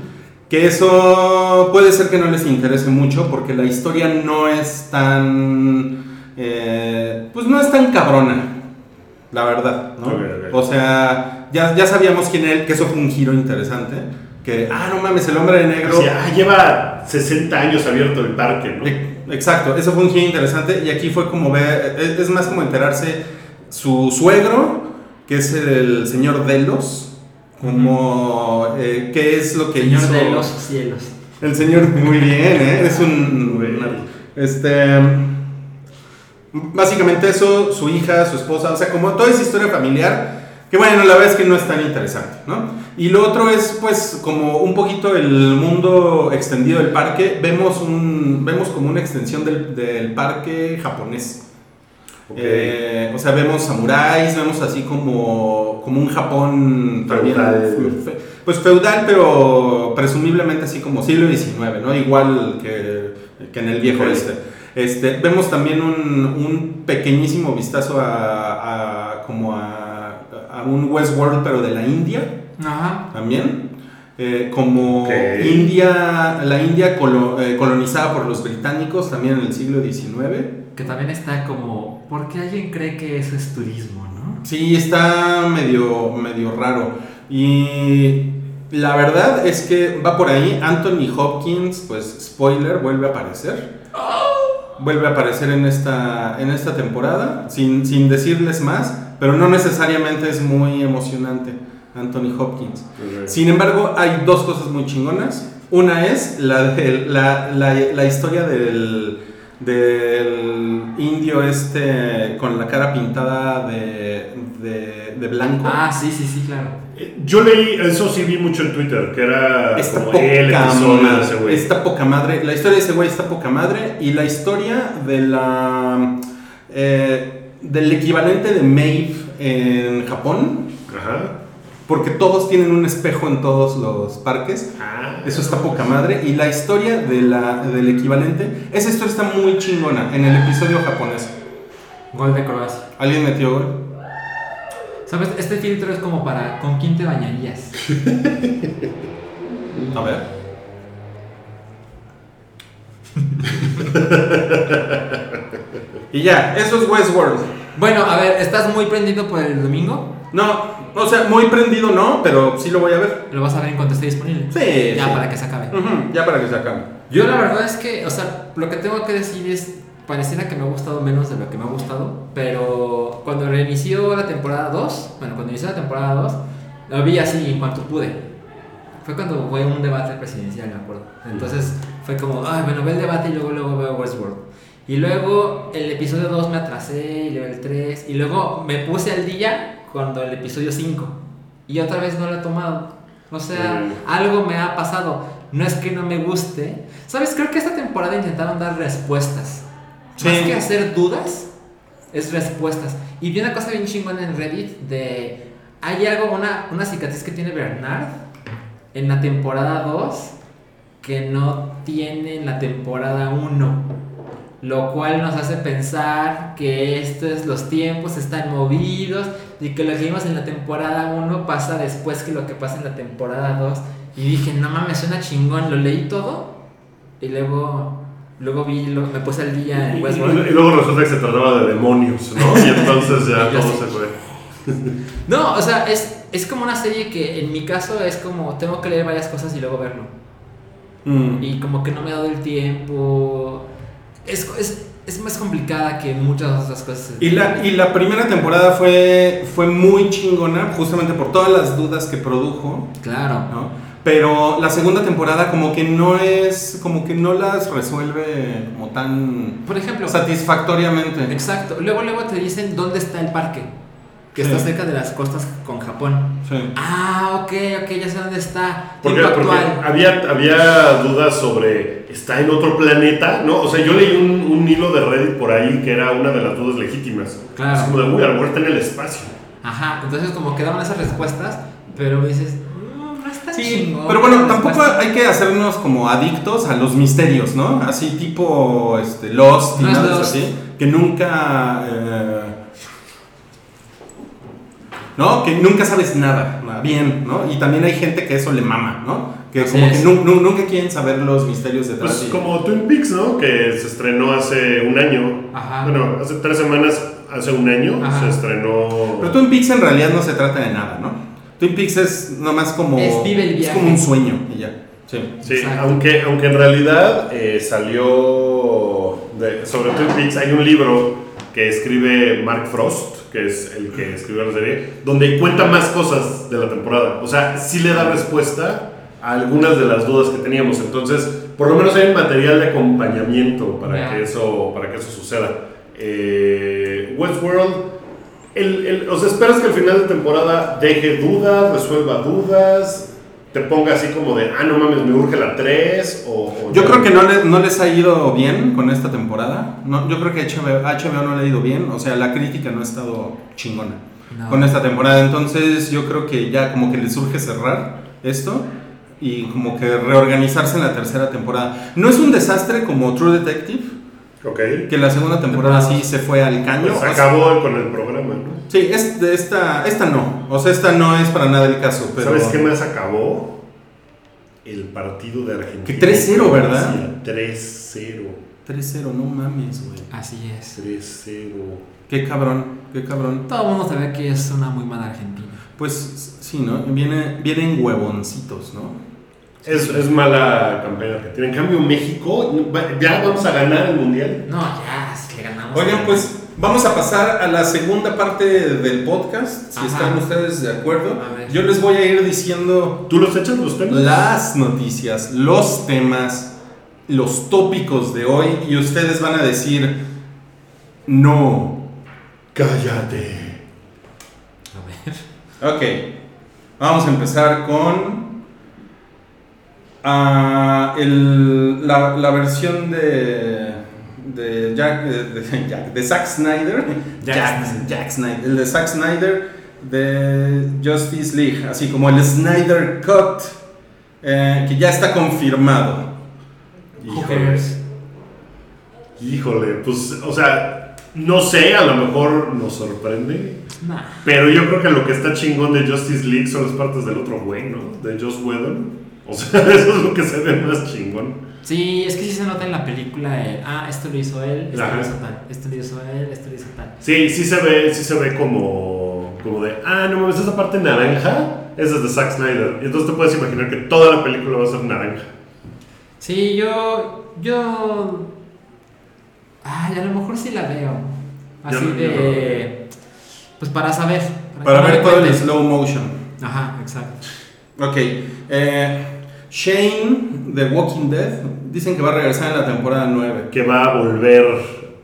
Que eso puede ser que no les interese mucho porque la historia no es tan. eh, pues no es tan cabrona, la verdad, ¿no? O sea, ya, ya sabíamos quién era, que eso fue un giro interesante. Que, ah, no mames, el hombre de negro. Así, ah, lleva 60 años abierto el parque, ¿no? E- Exacto, eso fue un giro interesante y aquí fue como ver, es, es más como enterarse su suegro, que es el señor Delos, como eh, qué es lo que Señor hizo de los cielos. el señor muy bien, ¿eh? es un este básicamente eso, su hija, su esposa, o sea, como toda esa historia familiar que bueno, la verdad es que no es tan interesante, ¿no? Y lo otro es pues como un poquito el mundo extendido del parque, vemos un vemos como una extensión del, del parque japonés. Eh, o sea, vemos samuráis, vemos así como, como un Japón también, fe- pues feudal, pero presumiblemente así como siglo XIX, ¿no? Igual que, que en el viejo este. Este, vemos también un, un pequeñísimo vistazo a, a- como a, a un Westworld, pero de la India Ajá. también. Eh, como. India, la India colo- eh, colonizada por los británicos también en el siglo XIX. Que también está como. ¿Por qué alguien cree que eso es turismo, no? Sí, está medio, medio raro. Y la verdad es que va por ahí. Anthony Hopkins, pues spoiler, vuelve a aparecer. Vuelve a aparecer en esta, en esta temporada, sin, sin decirles más, pero no necesariamente es muy emocionante Anthony Hopkins. Sin embargo, hay dos cosas muy chingonas. Una es la, de- la, la, la historia del, del indio este con la cara pintada de, de, de blanco. Ah, sí, sí, sí, claro. Eh, Yo leí, eso sí vi mucho en Twitter, que era Está como poca, el episodio de madre, ese güey. está poca madre. La historia de ese güey está poca madre. Y la historia de la eh, del equivalente de Maeve en Japón. Ajá. Porque todos tienen un espejo en todos los parques. Ah, Eso está poca madre. Y la historia de la, del equivalente, esa historia está muy chingona en el episodio japonés. Gol de Croacia. ¿Alguien metió gol? ¿Sabes? Este filtro es como para. ¿Con quién te bañarías? A ver. y ya, eso es Westworld. Bueno, a ver, ¿estás muy prendido por el domingo? No, o sea, muy prendido no, pero sí lo voy a ver. Lo vas a ver en cuanto esté disponible. Sí, Ya sí. para que se acabe. Ujú, ya para que se acabe. Yo la verdad es que, o sea, lo que tengo que decir es, pareciera que me ha gustado menos de lo que me ha gustado, pero cuando reinició la temporada 2, bueno, cuando inició la temporada 2, lo vi así en cuanto pude. Fue cuando fue un debate presidencial, me acuerdo. Entonces fue como, ay, bueno, veo el debate y luego, luego veo Westworld. Y luego el episodio 2 me atrasé y luego el 3, y luego me puse al día cuando el episodio 5. Y otra vez no lo he tomado. O sea, Mm. algo me ha pasado. No es que no me guste. ¿Sabes? Creo que esta temporada intentaron dar respuestas. Sí. Más que hacer dudas, es respuestas. Y vi una cosa bien chingona en Reddit de... Hay algo, una, una cicatriz que tiene Bernard en la temporada 2 que no tiene en la temporada 1. Lo cual nos hace pensar que estos los tiempos están movidos y que lo que vimos en la temporada 1 pasa después que lo que pasa en la temporada 2. Y dije, no mames, suena chingón. Lo leí todo y luego, luego vi, lo- me puse al día en Westworld. y luego resulta que se trataba de demonios, ¿no? Y entonces ya Y todo se fue. No, o sea, es, es como una serie que en mi caso es como tengo que leer varias cosas y luego verlo. Mm. Y como que no me ha dado el tiempo. Es, es, es más complicada que muchas otras cosas. Y la, y la primera temporada fue, fue muy chingona, justamente por todas las dudas que produjo, Claro. ¿no? Pero la segunda temporada como que no es, como que no las resuelve como tan Por ejemplo, satisfactoriamente. exacto. Luego, luego te dicen dónde está el parque. Que está cerca de las costas con Japón. Sí. Ah, ok, ok, ya sé dónde está. Porque, porque actual. había, había dudas sobre, ¿está en otro planeta? ¿No? O sea, yo leí un, un hilo de Reddit por ahí que era una de las dudas legítimas. Claro. Es como de, uy, a lo mejor está en el espacio. Ajá, entonces como que daban esas respuestas, pero dices, "Mm, no está Sí, chingón pero bueno, tampoco respuesta". hay que hacernos como adictos a los misterios, ¿no? Así tipo este, Lost y No nada así. Que nunca... eh, ¿No? Que nunca sabes nada, nada, bien, ¿no? Y también hay gente que eso le mama, ¿no? Que Así como es. que nu- nu- nunca quieren saber los misterios detrás. Pues y- como Twin Peaks, ¿no? Que se estrenó hace un año. Ajá. Bueno, hace tres semanas, hace un año, Ajá. se estrenó. Pero Twin Peaks en realidad no se trata de nada, ¿no? Twin Peaks es nomás como... Es vive el es viaje. como un sueño y ya. Sí. Sí, aunque, aunque en realidad eh, salió de- sobre Twin Peaks, hay un libro que escribe Mark Frost, que es el que escribió la serie, donde cuenta más cosas de la temporada. O sea, sí le da respuesta a algunas de las dudas que teníamos. Entonces, por lo menos hay un material de acompañamiento para, Ya. que, eso, para que eso suceda. Eh, Westworld, el, el- o sea, esperas que al final de temporada deje dudas, resuelva dudas, te ponga así como de, ah, no mames, me urge la 3, o... o Yo ya. creo que no, le- no les ha ido bien con esta temporada. No, yo creo que HBO, HBO no le ha ido bien. O sea, la crítica no ha estado chingona No. con esta temporada. Entonces yo creo que ya como que les urge cerrar esto y como que reorganizarse en la tercera temporada. No es un desastre como True Detective, Ok. Que la segunda temporada sí se fue al caño. Pues sea, acabó con el programa, ¿no? Sí, es de esta, esta no. O sea, esta no es para nada el caso. Pero... ¿Sabes qué más acabó? El partido de Argentina. Que 3-0, ¿verdad? Sí, 3-0. 3-0, no mames, güey. Así es. 3-0. Qué cabrón, qué cabrón. Todo el mundo sabe que es una muy mala Argentina. Pues sí, ¿no? Viene, vienen huevoncitos, ¿no? Es, es mala campaña argentina. En cambio, México, ya vamos a ganar el mundial. No, ya, si le ganamos. Oigan, pues vamos a pasar a la segunda parte del podcast, si Ajá. están ustedes de acuerdo. A ver. Yo les voy a ir diciendo ¿Tú los echas los temas? las noticias, los temas, los tópicos de hoy y ustedes van a decir no. Cállate. A ver. Ok, vamos a empezar con ah, el- la, la versión de, de, Jack, de, de Jack- de Zack Snyder. Jack Jack, Snyder. Jack Snyder. El de Zack Snyder de Justice League, así como el Snyder Cut, eh, que ya está confirmado. Cares? Híjole, pues, o sea, no sé, a lo mejor nos sorprende. Nah. Pero yo creo que lo que está chingón de Justice League son las partes del otro güey, ¿no? De Joss Whedon. O sea, eso es lo que se ve más chingón. Sí, es que sí se nota en la película el, ah, esto lo hizo él, esto Ajá. lo hizo tal, esto lo hizo él, esto lo hizo tal. Sí, sí se ve, sí se ve como, como de, ah, no mames, esa parte naranja, esa es de Zack Snyder. Y entonces te puedes imaginar que toda la película va a ser naranja. Sí, yo, yo, ay, a lo mejor sí la veo. Así Yo de, pues para saber. Para no ver todo el slow motion. Ajá, exacto. Ok. eh, Shane de Walking Dead dicen que va a regresar en la temporada 9. Que va a volver,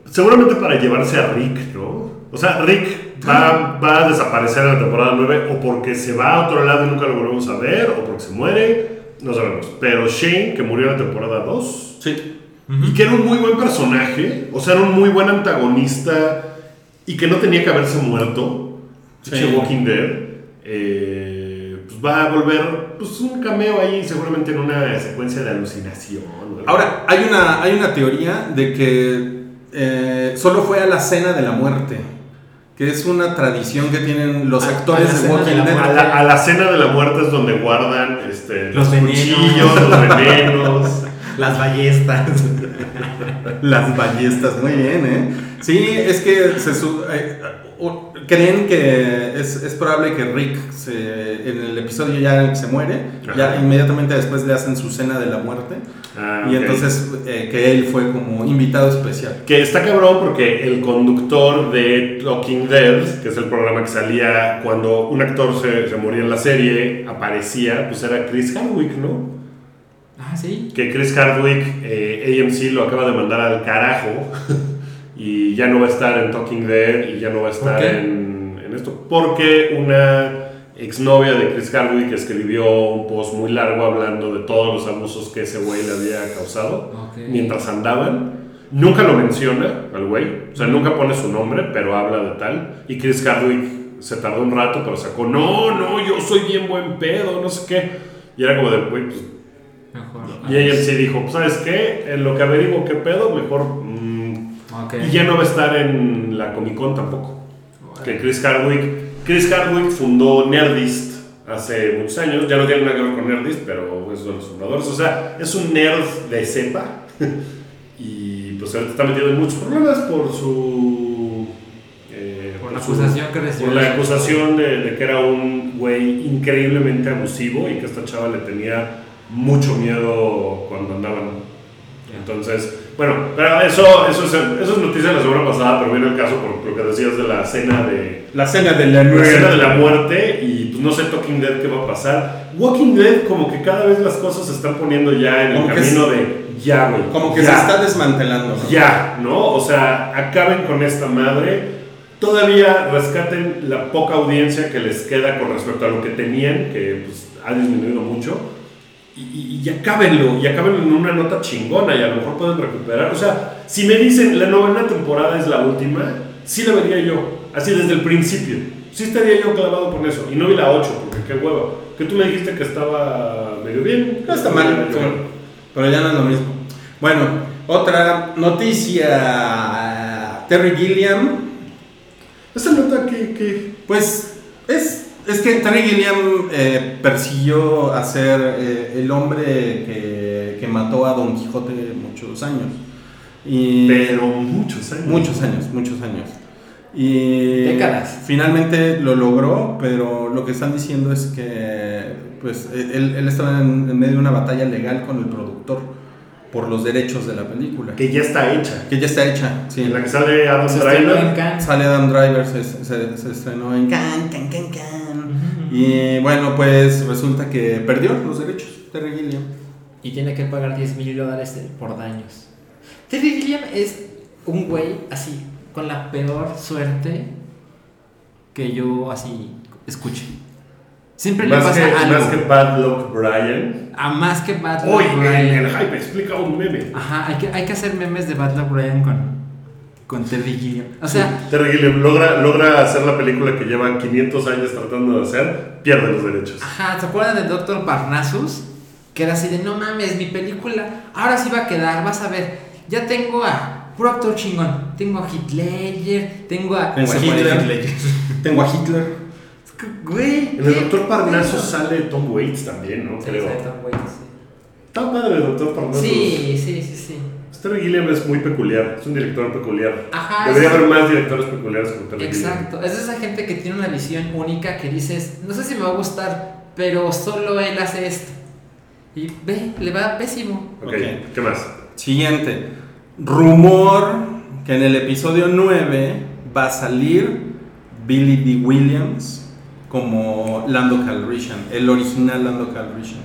seguramente para llevarse a Rick, ¿no? O sea, Rick va, va a desaparecer en la temporada 9 o porque se va a otro lado y nunca lo volvemos a ver, o porque se muere, no sabemos. Pero Shane, que murió en la temporada 2, Sí. Y que era un muy buen personaje, o sea, era un muy buen antagonista y que no tenía que haberse muerto. Sí. Walking Dead. eh, va a volver pues, un cameo ahí, seguramente en una secuencia de alucinación. Ahora, hay una, hay una teoría de que eh, solo fue a la cena de la muerte. Que es una tradición que tienen los A- actores de Walking Dead. a, la, a la cena de la muerte es donde guardan este, Los venenos. cuchillos, los venenos. Las ballestas. Las ballestas, muy bien, ¿eh? Sí, es que se su- eh, creen que es, es probable que Rick se- en el episodio ya se muere, ya Ajá. inmediatamente después le hacen su cena de la muerte Ah, y entonces eh, que él fue como invitado especial. Que está cabrón porque el conductor de Talking Dead, que es el programa que salía cuando un actor se, se moría en la serie, aparecía, pues era Chris Hardwick, ¿no? Ah, sí. Que Chris Hardwick, eh, AMC lo acaba de mandar al carajo y ya no va a estar en Talking Dead y ya no va a estar ¿Por qué? en, en esto. Porque una exnovia de Chris Hardwick escribió un post muy largo hablando de todos los abusos que ese güey le había causado mientras andaban. Nunca lo menciona al güey, o sea, nunca pone su nombre, pero habla de tal. Y Chris Hardwick se tardó un rato, pero sacó, no, no, yo soy bien buen pedo, no sé qué. Y era como de, güey, pues. Mejor. Y ella sí dijo, pues, ¿sabes qué? En lo que averiguo qué pedo, mejor. Y ya no va a estar en la Comic Con tampoco. Que Chris Hardwick. Chris Hardwick fundó Nerdist hace muchos años. Ya no tiene nada que ver con Nerdist, pero es de los fundadores. O sea, es un nerd de cepa. y pues ahorita está metido en muchos problemas por su. eh, Por la su- acusación que recibió. Por la acusación de, de que era un güey increíblemente abusivo y que esta chava le tenía mucho miedo cuando andaban. Entonces, bueno, pero eso, eso, es, eso es noticia de la semana pasada, pero viene el caso por lo que decías de la cena de, La cena de la la escena de la muerte y pues no sé Talking Dead qué va a pasar. Walking Dead como que cada vez las cosas se están poniendo ya en el Como camino de ya, güey. Como que ya, se está desmantelando. ¿no? Ya, ¿no? O sea, acaben con esta madre. Todavía rescaten la poca audiencia que les queda con respecto a lo que tenían, que pues, ha disminuido mucho. Y, y, y acábenlo, y acábenlo en una nota chingona y a lo mejor pueden recuperar. O sea, si me dicen la novena temporada es la última, sí la vería yo, así desde el principio. Sí estaría yo clavado con eso. Y no vi la 8, porque qué huevo. Que tú me dijiste que estaba medio bien. No está mal, pero, pero ya no es lo mismo. Bueno, otra noticia. Terry Gilliam. Esta nota que, que Pues es, es que Terry Gilliam eh, persiguió a ser eh, el hombre que, que mató a Don Quijote muchos años. Y pero muchos años. Muchos años, muchos años. Y Décadas. finalmente lo logró, pero lo que están diciendo es que pues él, él estaba en, en medio de una batalla legal con el productor por los derechos de la película. Que ya está hecha. Que ya está hecha, sí. En la que sale Adam Se Driver. Sale Adam Driver, se, se- se estrenó en Cannes, Cannes, Cannes, Cannes. Y bueno, pues resulta que perdió los derechos, Terry Gilliam. Y tiene que pagar 10 mil dólares por daños. Terry Gilliam es un güey así, con la peor suerte que yo así escuche. Siempre le Más pasa que, algo. más que Bad Luck Brian. A más que Bad Luck en Brian. el hype explica un meme. Ajá, hay que, hay que hacer memes de Bad Luck Brian con, con Terry Gilliam. O sea, Terry Gilliam logra, logra hacer la película que lleva 500 años tratando de hacer, pierde los derechos. Ajá, ¿se acuerdan de Doctor Parnassus? Que era así de, no mames, mi película, ahora sí va a quedar, vas a ver, ya tengo a puro actor chingón, tengo a Ledger, tengo a... Tengo a Hitler. Tengo a Hitler. Güey, En el ¿qué Doctor Parnassus sale Tom Waits también, ¿no? Sí, Creo. sí, Tom Waits, Está padre el Doctor sí. Parnassus. Sí, sí, sí, sí. Terry Gilliam es muy peculiar, es un director peculiar. Ajá, Debería haber más directores peculiares como Terry Gilliam. Exacto, es esa gente que tiene una visión única que dices, no sé si me va a gustar, pero solo él hace esto. Y ve, le va pésimo. Ok, Ok. ¿qué más? Siguiente. Rumor que en el episodio 9 va a salir Billy D. Williams como Lando Calrissian, el original Lando Calrissian.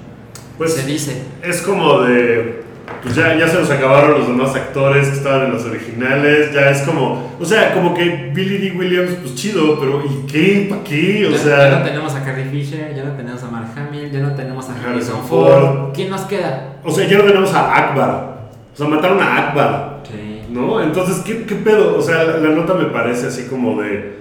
Pues Se dice. es como de. Pues ya, ya se nos acabaron los demás actores que estaban en los originales. Ya es como. O sea, como que Billy D. Williams, pues chido, pero ¿y qué? ¿Para qué? O ya, sea. ya no tenemos a Carrie Fisher, ya no tenemos a Mark Hamill, ya no tenemos a Harrison Ford. Ford. ¿Quién nos queda? O sea, ya no tenemos a Akbar. O sea, mataron a Akbar. Sí. ¿No? Entonces, ¿qué, qué pedo? O sea, la, la nota me parece así como de.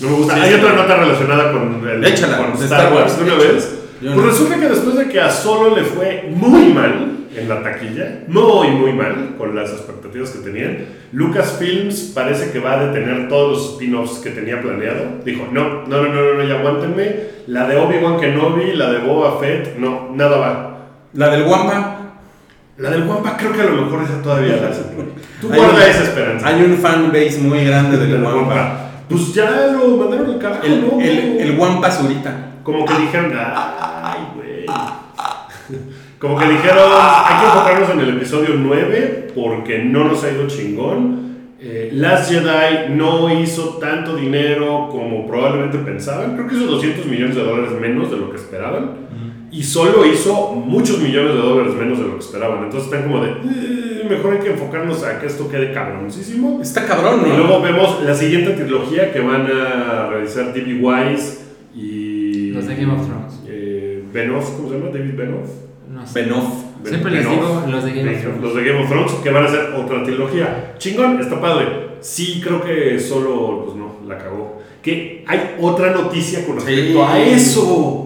No me gusta. Sí, Hay sí. otra nota relacionada con, el, Échala, con Star Star Wars una vez. Yo Pues no. resulta que después de que a Solo le fue muy mal en la taquilla, muy, muy mal, con las expectativas que tenían, Lucasfilms parece que va a detener todos los spin-offs que tenía planeado. Dijo, no, no, no, no, no, ya aguántenme. La de Obi-Wan Kenobi, la de Boba Fett, no, nada va. La del Wampa. La del Wampa creo que a lo mejor esa todavía la hacen. Tú guarda un- esa esperanza. Hay un fan base muy grande del Del Wampa. Pues ya lo mandaron al carajo, El, ¿no? el, el Wampa Zurita. Como que dijeron, güey. Como que dijeron, hay que enfocarnos en el episodio 9 porque no nos ha ido chingón. Eh, Last Jedi no hizo tanto dinero como probablemente pensaban. Creo que hizo 200 millones de dólares menos de lo que esperaban. Y solo hizo muchos millones de dólares menos de lo que esperaban. Entonces están como de, "Eh, mejor hay que enfocarnos a que esto quede cabroncísimo. Está cabrón, Y ¿no? luego vemos la siguiente trilogía que van a realizar D.B. Wise y. Los de Game of Thrones. Eh, Benoff, ¿cómo se llama? David Benoff. No sé. Benoff. Siempre les digo los de Game of Thrones. Los de Game of Thrones que van a hacer otra trilogía. Chingón, está padre. Sí, creo que solo, pues no, la cagó. Que hay otra noticia con respecto Sí. a eso.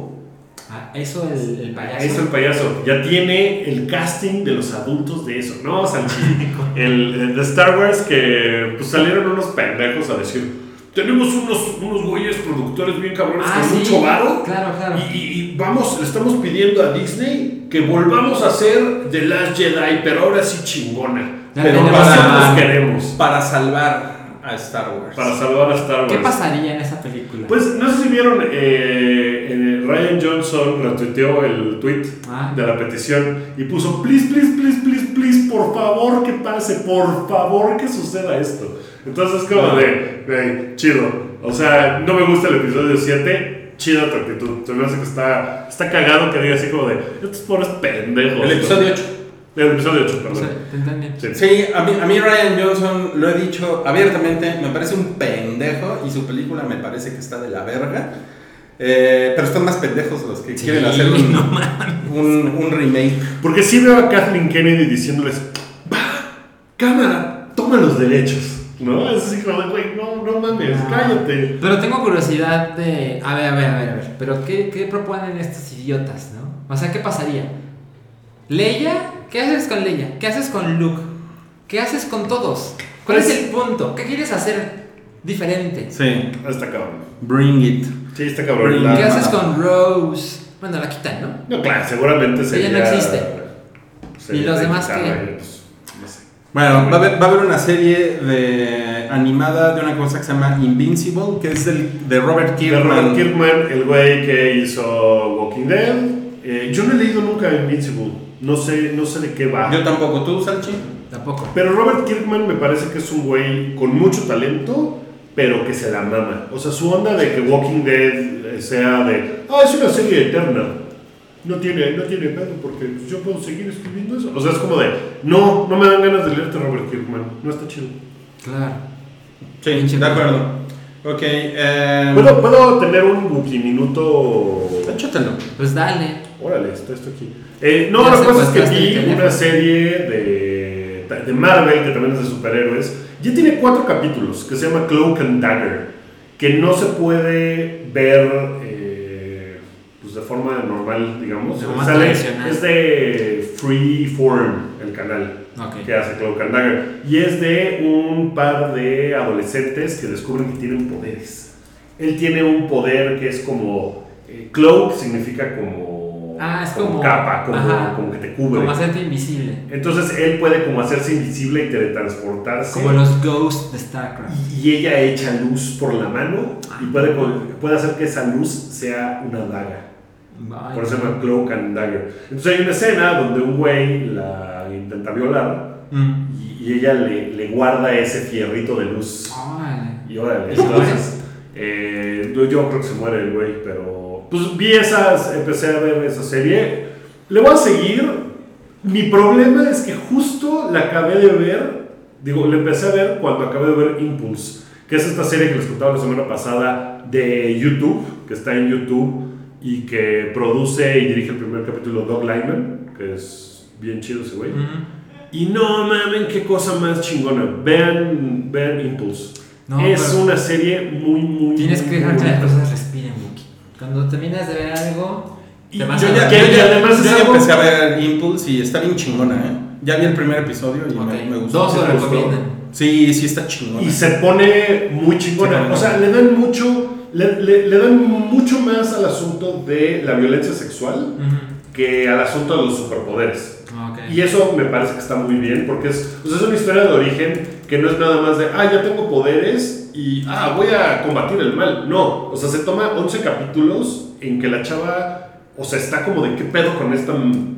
Ah, eso el, el payaso. Es el payaso. Ya tiene el casting de los adultos de eso, ¿no? Sanchi. el, el de Star Wars que pues, salieron unos pendejos a decir. Tenemos unos, unos güeyes productores bien cabrones Ah, con sí. mucho varo. Claro, claro. Y, y- vamos, le estamos pidiendo a Disney que volvamos a hacer The Last Jedi, pero ahora sí chingona. Ya pero tenemos nosotros a- queremos. Para salvar a Star Wars. Para salvar a Star Wars. ¿Qué pasaría en esa película? Pues no sé si vieron, eh, eh, Ryan Johnson retuiteó el tweet Ah. de la petición y puso, please, please, please, please, please, por favor que pase, por favor que suceda esto. Entonces es como de, de, chido. O sea, no me gusta el episodio 7, chida tu actitud. Se me hace que está, está cagado que diga así como de, estos pobres pendejos. El episodio 8. El episodio 8, O perdón. sea, ¿te entendí? Sí. Sí, a mí, a mí Ryan Johnson lo he dicho abiertamente, me parece un pendejo y su película me parece que está de la verga. Eh, pero están más pendejos los que Sí, quieren hacer un, no un, un remake. Porque sí veo a Kathleen Kennedy diciéndoles, va, cámara, toma los derechos. ¿No? Es así como de, güey, no, no mames, Ah. cállate. Pero tengo curiosidad de. A ver, a ver, a ver, a ver. Pero ¿qué, qué proponen estos idiotas, no? O sea, ¿qué pasaría? Leia ¿Qué haces con Leia? ¿Qué haces con Luke? ¿Qué haces con todos? ¿Cuál Pues- es el punto? ¿Qué quieres hacer diferente? Sí, Está cabrón. bring it. Sí, está cabrón. Bring- ¿Qué haces con Rose? Bueno, la quitan, ¿no? No, claro, seguramente sería... Ella no existe. sería ¿Y los demás quitarla qué? y, pues, no sé. Bueno, va a, haber, va a haber una serie de animada de una cosa que se llama Invincible, que es del, de Robert De Kirkman. Robert Kirkman, el güey que hizo Walking Dead. Eh, yo no he leído nunca Invincible. No sé, no sé de qué va. Yo tampoco, ¿tú, Salchi? Tampoco. Pero Robert Kirkman me parece que es un güey con mucho talento, pero que se la mama. O sea, su onda de que Walking Dead sea de, ah, es una serie eterna. No tiene, no tiene pedo porque yo puedo seguir escribiendo eso. O sea, es como de, no, no me dan ganas de leerte Robert Kirkman. No está chido. Claro. Sí, de acuerdo. Ok, eh, ¿Puedo, ¿Puedo tener un Wookiee minuto? échatelo. Pues dale. Órale, está esto aquí. Eh, no, Ya la cosa es que vi una serie de, de Marvel, que también es de superhéroes. Ya tiene cuatro capítulos, que se llama Cloak and Dagger, que no se puede ver forma normal, digamos. Sale- es de Freeform, el canal Ok. que hace Cloak and Dagger. Y es de un par de adolescentes que descubren que tienen poderes. Él tiene un poder que es como... eh, cloak significa como... Ah, es como- capa, como, ajá. como que te cubre. Como hacerte invisible. Entonces él puede como hacerse invisible y teletransportarse. Como los ghosts de StarCraft. y, y ella echa luz por la mano y Ah. puede, puede hacer que esa luz sea una daga. Ay, Por eso se llama Cloak and Dagger. Entonces hay una escena donde un güey la intenta violar Mm. y, y ella le, le guarda ese fierrito de luz. Y órale, ¿Y se entonces. eh, yo, yo creo que se muere el güey, pero. Pues vi esas, empecé a ver esa serie. Le voy a seguir. Mi problema es que justo la acabé de ver. Digo, la empecé a ver cuando acabé de ver Impulse, que es esta serie que les contaba la semana pasada de YouTube, que está en YouTube y que produce y dirige el primer capítulo Doug Lyman, que es bien chido ese güey. Ujú. Y no mamen, qué cosa más chingona. Vean, vean Impulse. No, es pero- una serie muy, muy. Tienes que dejar que las cosas respiren, Wookie. Cuando terminas de ver algo, Y te vas Yo a ya, Que- yo que ya- además ya algo- empecé a ver Impulse y está bien chingona, ¿eh? Ya vi el primer episodio y Ok. me, me gustó. Dos lo recomiendan. Sí, sí está chingona. Y se pone muy chingona. Sí, o sea, le dan mucho. Le, le- le dan mucho más al asunto de la violencia sexual Ujú. que al asunto de los superpoderes. Ok. Y eso me parece que está muy bien porque es, sea, es una historia de origen que no es nada más de, ah, ya tengo poderes y, ah, voy a combatir el mal. No, o sea, se toma 11 capítulos en que la chava, o sea, está como de qué pedo con esta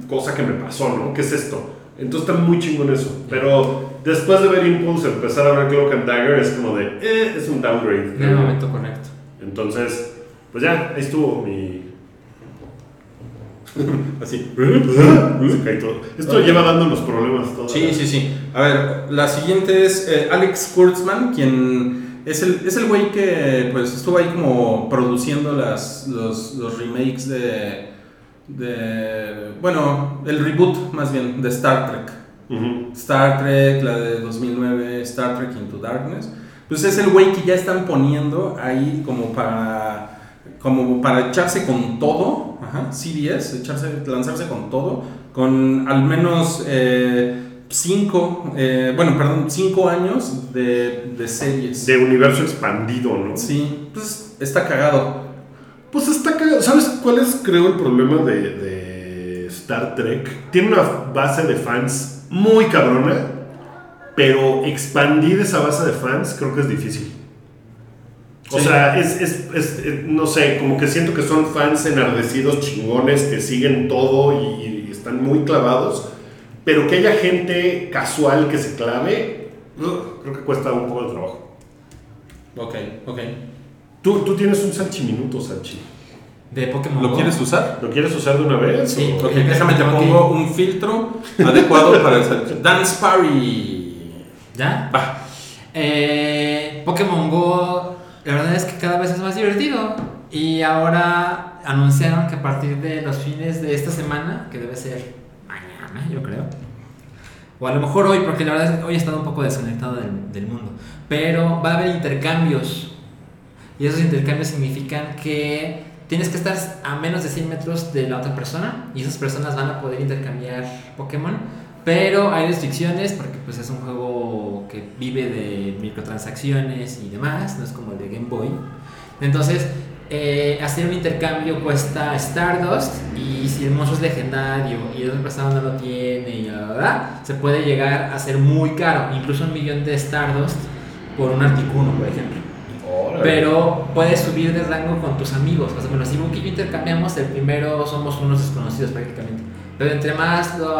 cosa que me pasó, ¿no? ¿Qué es esto? Entonces está muy chingón eso. Pero después de ver Impulse, empezar a ver Cloak and Dagger es como de, eh, es un downgrade. En el momento correcto. Entonces, pues ya, ahí estuvo mi... Así. Se cae todo. Esto lleva dándonos problemas todos. Sí, sí, sí. A ver, la siguiente es eh, Alex Kurtzman, quien es el, es el güey que pues estuvo ahí como produciendo las, los, los remakes de, de... Bueno, el reboot más bien de Star Trek. Star Trek, la de 2009, Star Trek Into Darkness. Pues es el güey que ya están poniendo ahí como para, como para echarse con todo. Ajá, CBS, echarse, lanzarse con todo. Con al menos eh, cinco, eh, bueno, perdón, cinco años de, de series. De universo expandido, ¿no? Sí, pues está cagado. Pues está cagado. ¿Sabes cuál es, creo, el problema de, de Star Trek? Tiene una base de fans muy cabrona, pero expandir esa base de fans creo que es difícil. O Sí. sea, es, es- es- eh, no sé, como que siento que son fans enardecidos, chingones, que siguen todo y, y están muy clavados, pero que haya gente casual que se clave, creo que cuesta un poco de trabajo. Ok, ok. Tú, tú tienes un salchiminuto, Salchi. De Pokémon ¿Lo Go. quieres usar? ¿Lo quieres usar de una vez? Sí. o- Ok, déjame te pongo un filtro adecuado para el Dance Party. ¿Ya? Va. Eh, Pokémon Go, la verdad es que cada vez es más divertido. Y ahora anunciaron que a partir de los fines de esta semana, que debe ser mañana, yo creo. O a lo mejor hoy, porque la verdad es que hoy he estado un poco desconectado del, del mundo. Pero va a haber intercambios. Y esos intercambios significan que tienes que estar a menos de 100 metros de la otra persona. Y esas personas van a poder intercambiar Pokémon pero hay restricciones porque pues es un juego que vive de microtransacciones y demás, no es como el de Game Boy. Entonces, eh, hacer un intercambio cuesta Stardust y si el monstruo es legendario y el otro persona no lo tiene y la verdad, se puede llegar a ser muy caro, incluso un millón de Stardust por un Articuno, por ejemplo. Pero puedes subir de rango con tus amigos. O sea, bueno, si Buki y yo intercambiamos, el primero somos unos desconocidos prácticamente. Pero entre más lo,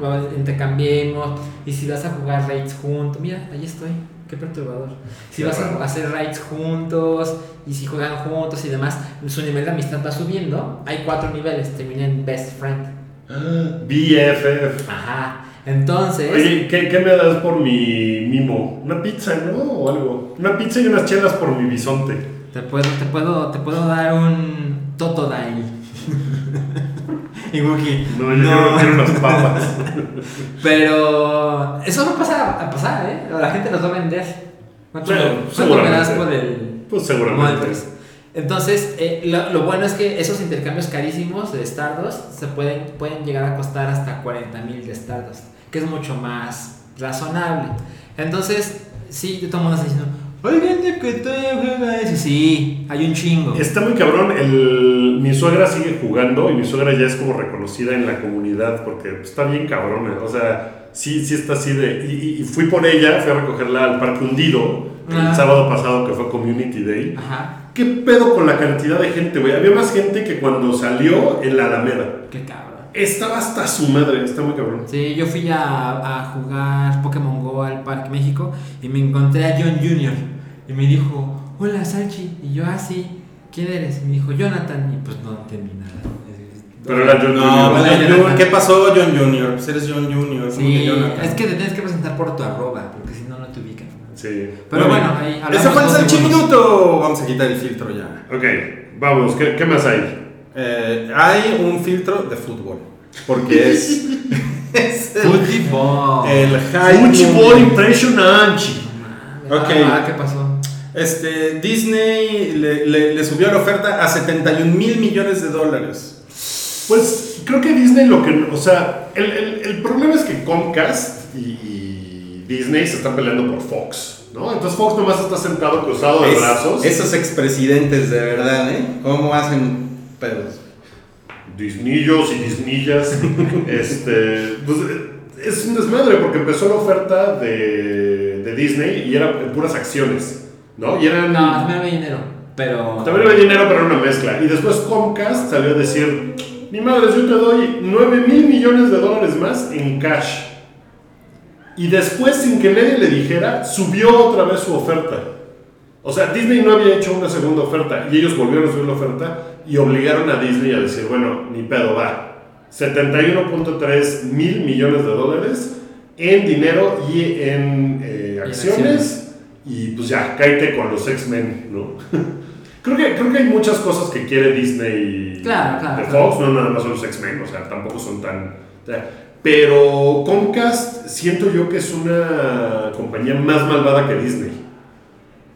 lo intercambiemos, y si vas a jugar raids juntos, mira, ahí estoy, qué perturbador. Si Qué vas a hacer raids juntos, y si juegan juntos y demás, su nivel de amistad va subiendo. Hay cuatro niveles, termina en Best Friend. BFF. Ajá. Entonces. Oye, ¿qué, qué me das por mi mimo? Una pizza, ¿no? O algo. Una pizza y unas chelas por mi bisonte. Te puedo, te puedo, te puedo dar un Totodile. y Wookie. No, yo quiero- quiero unas papas. Pero eso no pasa a pasar, ¿eh? La gente los va a vender. ¿Cuánto, me das por el Pues seguramente. Entonces, eh, lo, lo bueno es que esos intercambios carísimos de Stardust se pueden, pueden llegar a costar hasta 40 mil de Stardust, que es mucho más razonable. Entonces, sí, de todo el mundo está diciendo, gente que eso. Sí, hay un chingo. Está muy cabrón. El, mi suegra sigue jugando y mi suegra ya es como reconocida en la comunidad porque está bien cabrona. O sea, sí, sí está así de. Y, fui por ella, fui a recogerla al Parque Hundido el sábado pasado que fue Community Day. Ajá, ¿Qué pedo con la cantidad de gente, güey? Había más gente que cuando salió en la Alameda. qué cabrón. Estaba hasta su madre, está muy cabrón. Sí, yo fui a, a jugar Pokémon Go al Parque México y me encontré a John Jr. Y me dijo, hola Salchi. Y yo, ah, sí, ¿quién eres? Y me dijo, Jonathan. Y pues no entendí nada. Pero era John No, pues, Jonathan. ¿qué pasó, John Junior? Pues eres John Junior. ¿cómo Sí, que Jonathan? es que te tienes que presentar por tu arroba, porque si no, no te ubican. Sí. Pero bueno, ahí hablamos Ese fue el Salchi. Minuto. Vamos a quitar el filtro ya. Ok, vamos, ¿qué, qué más hay? Eh, hay un filtro de fútbol. Porque es. es el, Fútbol. el hype Fútbol impresionante. Ok. ah, ¿qué pasó? Este, Disney le, le- le subió la oferta a 71 mil millones de dólares. Pues creo que Disney lo que. O sea, el, el- el problema es que Comcast y, y Disney se están peleando por Fox, ¿no? Entonces Fox nomás está sentado cruzado de Es- brazos. esos expresidentes de verdad, ¿eh? ¿Cómo hacen pedos? Disnillos y disnillas. este. Pues es un desmadre porque empezó la oferta de, de Disney y era en puras acciones, ¿no? Y eran. No, también había dinero, pero... También había dinero, pero era una mezcla. Y después Comcast salió a decir, mi madre, yo te doy 9 mil millones de dólares más en cash. Y después, sin que nadie le dijera, subió otra vez su oferta. O sea, Disney no había hecho una segunda oferta y ellos volvieron a subir la oferta y obligaron a Disney a decir, bueno, ni pedo, va. 71.3 mil millones de dólares en dinero y en eh, acciones. Y pues ya, cállate con los X-Men, ¿no? creo, que, creo que hay muchas cosas que quiere Disney Claro, claro, de claro. Fox, no nada más son los X-Men, o sea, tampoco son tan... pero Comcast siento yo que es una compañía más malvada que Disney.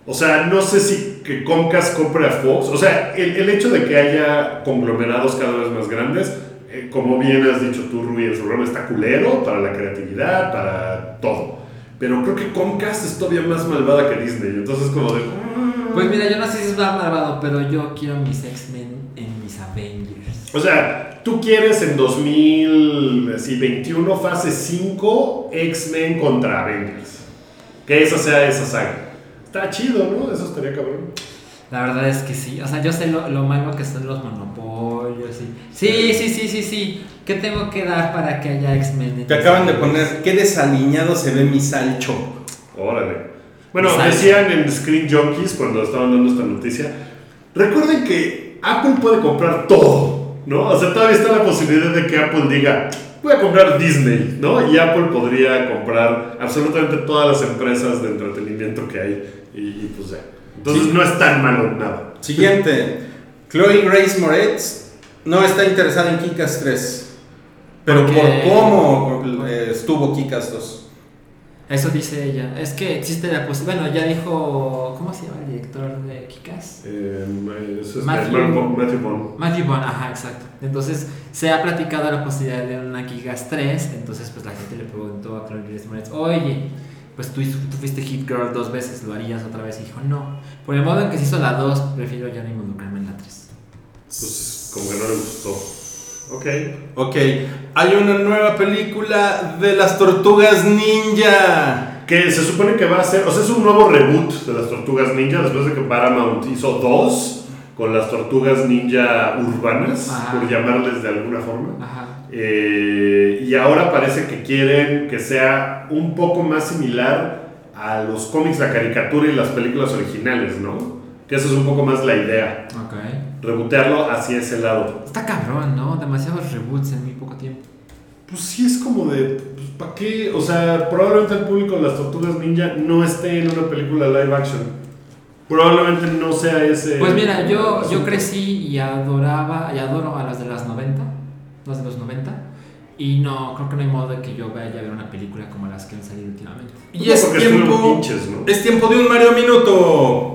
O sea, no sé si que Comcast compre a Fox. O sea, el, el hecho de que haya conglomerados cada vez más grandes, eh, como bien has dicho tú, Rui, su programa está culero para la creatividad, para todo. Pero creo que Comcast es todavía más malvada que Disney. Entonces, como de. mm. Pues mira, yo no sé si es más malvado, pero yo quiero mis X-Men en mis Avengers. O sea, tú quieres en 2021, fase 5, X-Men contra Avengers. Que esa sea esa saga. Está chido, ¿no? Eso estaría cabrón. La verdad es que sí. O sea, yo sé lo, lo malo que son los monopolios. Y... Sí, sí, sí, sí, sí. ¿Qué tengo que dar para que haya X-Men? en Te acaban de poner, qué desaliñado se ve mi salcho. Órale. Bueno, decían en Screen Junkies cuando estaban dando esta noticia. Recuerden que Apple puede comprar todo, ¿no? O sea, todavía está la posibilidad de que Apple diga, voy a comprar Disney, ¿no? Y Apple podría comprar absolutamente todas las empresas de entretenimiento que hay. Y, y pues ya. Entonces Sí. no es tan malo nada. Siguiente. Chloe Grace Moretz no está interesada en Kikas 3. Pero ¿Por cómo eh, estuvo Kikas 2. Eso dice ella. Es que existe la posibilidad. Bueno, ya dijo. ¿Cómo se llama el director de Kikas? Eh, es Matthew- Matthew, Matthew Vaughn. Matthew Vaughn, ajá, exacto. Entonces se ha platicado la posibilidad de una Kikas 3. Entonces, pues la gente le preguntó a Chloe Grace Moretz: Oye, pues tú, tú fuiste Hit Girl dos veces, ¿lo harías otra vez? Y dijo: No. Por el modo en que se hizo la 2, prefiero ya no involucrarme en la 3. Pues como que no le gustó. Ok. Ok, hay una nueva película de las tortugas ninja. Que se supone que va a ser, o sea, es un nuevo reboot de las Tortugas Ninja después de que Paramount hizo dos con las Tortugas Ninja urbanas, Ajá. por llamarles de alguna forma. Ajá. Eh, y ahora parece que quieren que sea un poco más similar a los cómics, la caricatura y las películas originales, ¿no? Que esa es un poco más la idea. Ok. Rebotearlo hacia ese lado. Está cabrón, ¿no? Demasiados reboots en muy poco tiempo. Pues sí es como de, pues, ¿para qué? O sea, probablemente el público de las Tortugas Ninja no esté en una película live action. Probablemente no sea ese... Pues mira, yo, yo crecí y adoraba y adoro a las de las 90, las de los 90, y no, creo que no hay modo de que yo vaya a ver una película como las que han salido últimamente. Y es tiempo, pinches, ¿no? es tiempo de un Mario Minuto.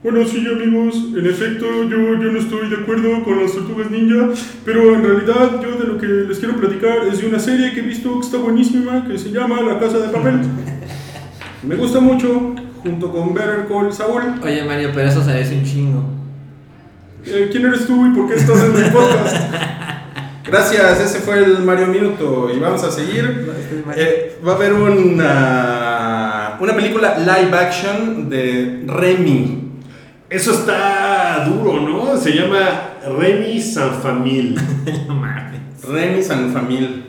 Bueno, sí, amigos, en efecto, yo, yo no estoy de acuerdo con las tortugas ninja, pero en realidad yo de lo que les quiero platicar es de una serie que he visto que está buenísima, que se llama La Casa de Papel. Me gusta mucho, junto con Better Call Saul. Oye Mario, pero eso se un chingo. Eh, ¿Quién eres tú y por qué estás en mi podcast? Gracias, ese fue el Mario Minuto. Y vamos a seguir. Eh, va a haber una, una película live action de Remy. Eso está duro, ¿no? Se llama Remy San Famil. No mames. Remy San Famil.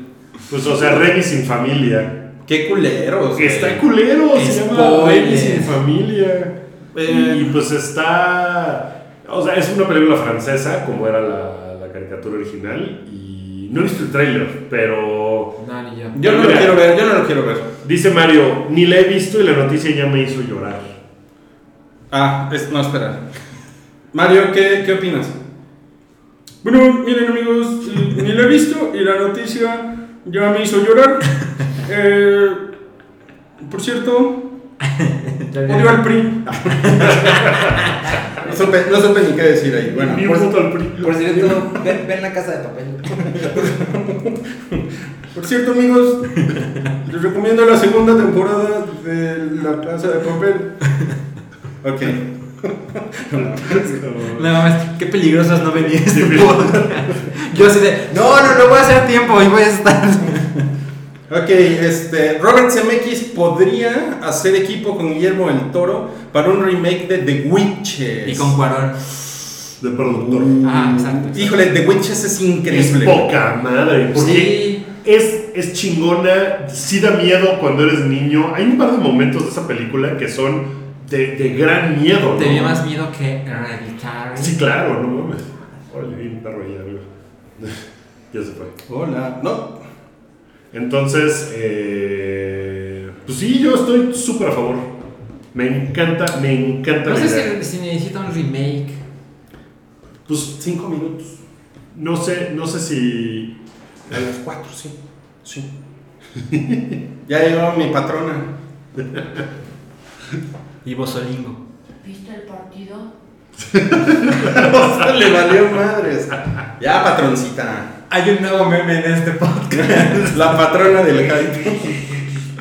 Pues, o sea, Remy sin familia. Qué culeros. Que está culero, se llama. Remy sin familia. Eh. Y pues está. O sea, es una película francesa, como era la, la caricatura original. Y no he visto el tráiler, pero. No, ni yo. Yo no lo quiero ver, yo no lo quiero ver. Dice Mario, ni la he visto y la noticia ya me hizo llorar. Ah, es- no, espera. Mario, ¿qué, qué opinas? Bueno, miren amigos, ni la he visto y la noticia ya me hizo llorar. Eh, por cierto, odio al PRI. No supe, no supe ni qué decir ahí. Bueno, Ni por- un voto al PRI. Por cierto, ven, ven la casa de papel. Por cierto, amigos, les recomiendo la segunda temporada de La Casa de Papel. ok. No mames, qué peligrosas no venía este podcast. Yo así de, no, no, no voy a hacer tiempo y voy a estar. Ok, este, Robert Zemeckis podría hacer equipo con Guillermo del Toro para un remake de The Witches. Y con Cuarón. De productor. Ah, exacto. exacto. Híjole, The Witches es Es increíble. poca madre. Porque Sí. es, es chingona, sí da miedo cuando eres niño. Hay un par de momentos de esa película que son de, de gran miedo. Te ¿no? dio más miedo que Hereditary. Sí, claro, no mames. Órale, vi un perro ahí arriba. ya se fue. Hola. No. Entonces, eh, pues sí, yo estoy súper a favor. Me encanta, me encanta No la sé idea. si, si necesita un remake. Pues Cinco minutos. no sé, no sé si. A las cuatro, sí. Sí. ya llegó mi patrona. Y Bosolingo. ¿Viste el partido? Le valió madres. Ya, patroncita. Hay un nuevo meme en este podcast. La patrona del hype.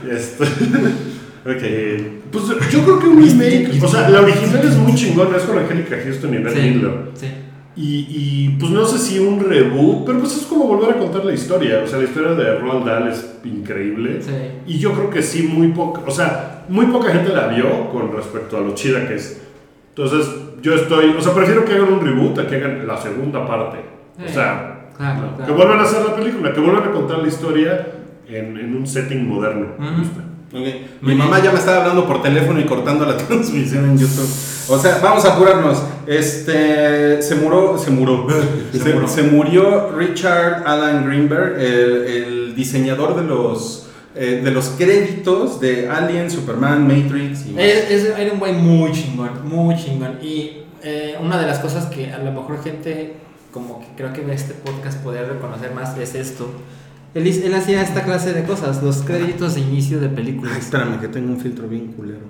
Este, ok. Pues yo creo que un remake. O sea, la original es muy chingona. Es con Angélica Houston y Beth Sí, sí. Y, y, pues no sé si un reboot, pero pues es como volver a contar la historia. O sea, la historia de Roald Dahl es increíble. Sí. Y yo creo que sí, muy poca, o sea, muy poca gente la vio con respecto a lo chida que es. Entonces, yo estoy, o sea, prefiero que hagan un reboot a que hagan la segunda parte. O sea, Claro, no, claro. que vuelvan a hacer la película, que vuelvan a contar la historia en, en un setting moderno. Ok. Mi mamá ya me estaba hablando por teléfono y cortando la transmisión en YouTube. O sea, vamos a apurarnos. Este, se murió, se murió, se, se murió Richard Alan Greenberg, el, el diseñador de los, eh, de los créditos de Alien, Superman, Matrix y más. Es, es- era un güey muy chingón, muy chingón. Y eh, una de las cosas que a lo mejor gente, como que creo que ve este podcast, podría reconocer más es esto. Él, él hacía esta clase de cosas, los créditos de inicio de Ay, películas. espérame, que tengo un filtro bien culero.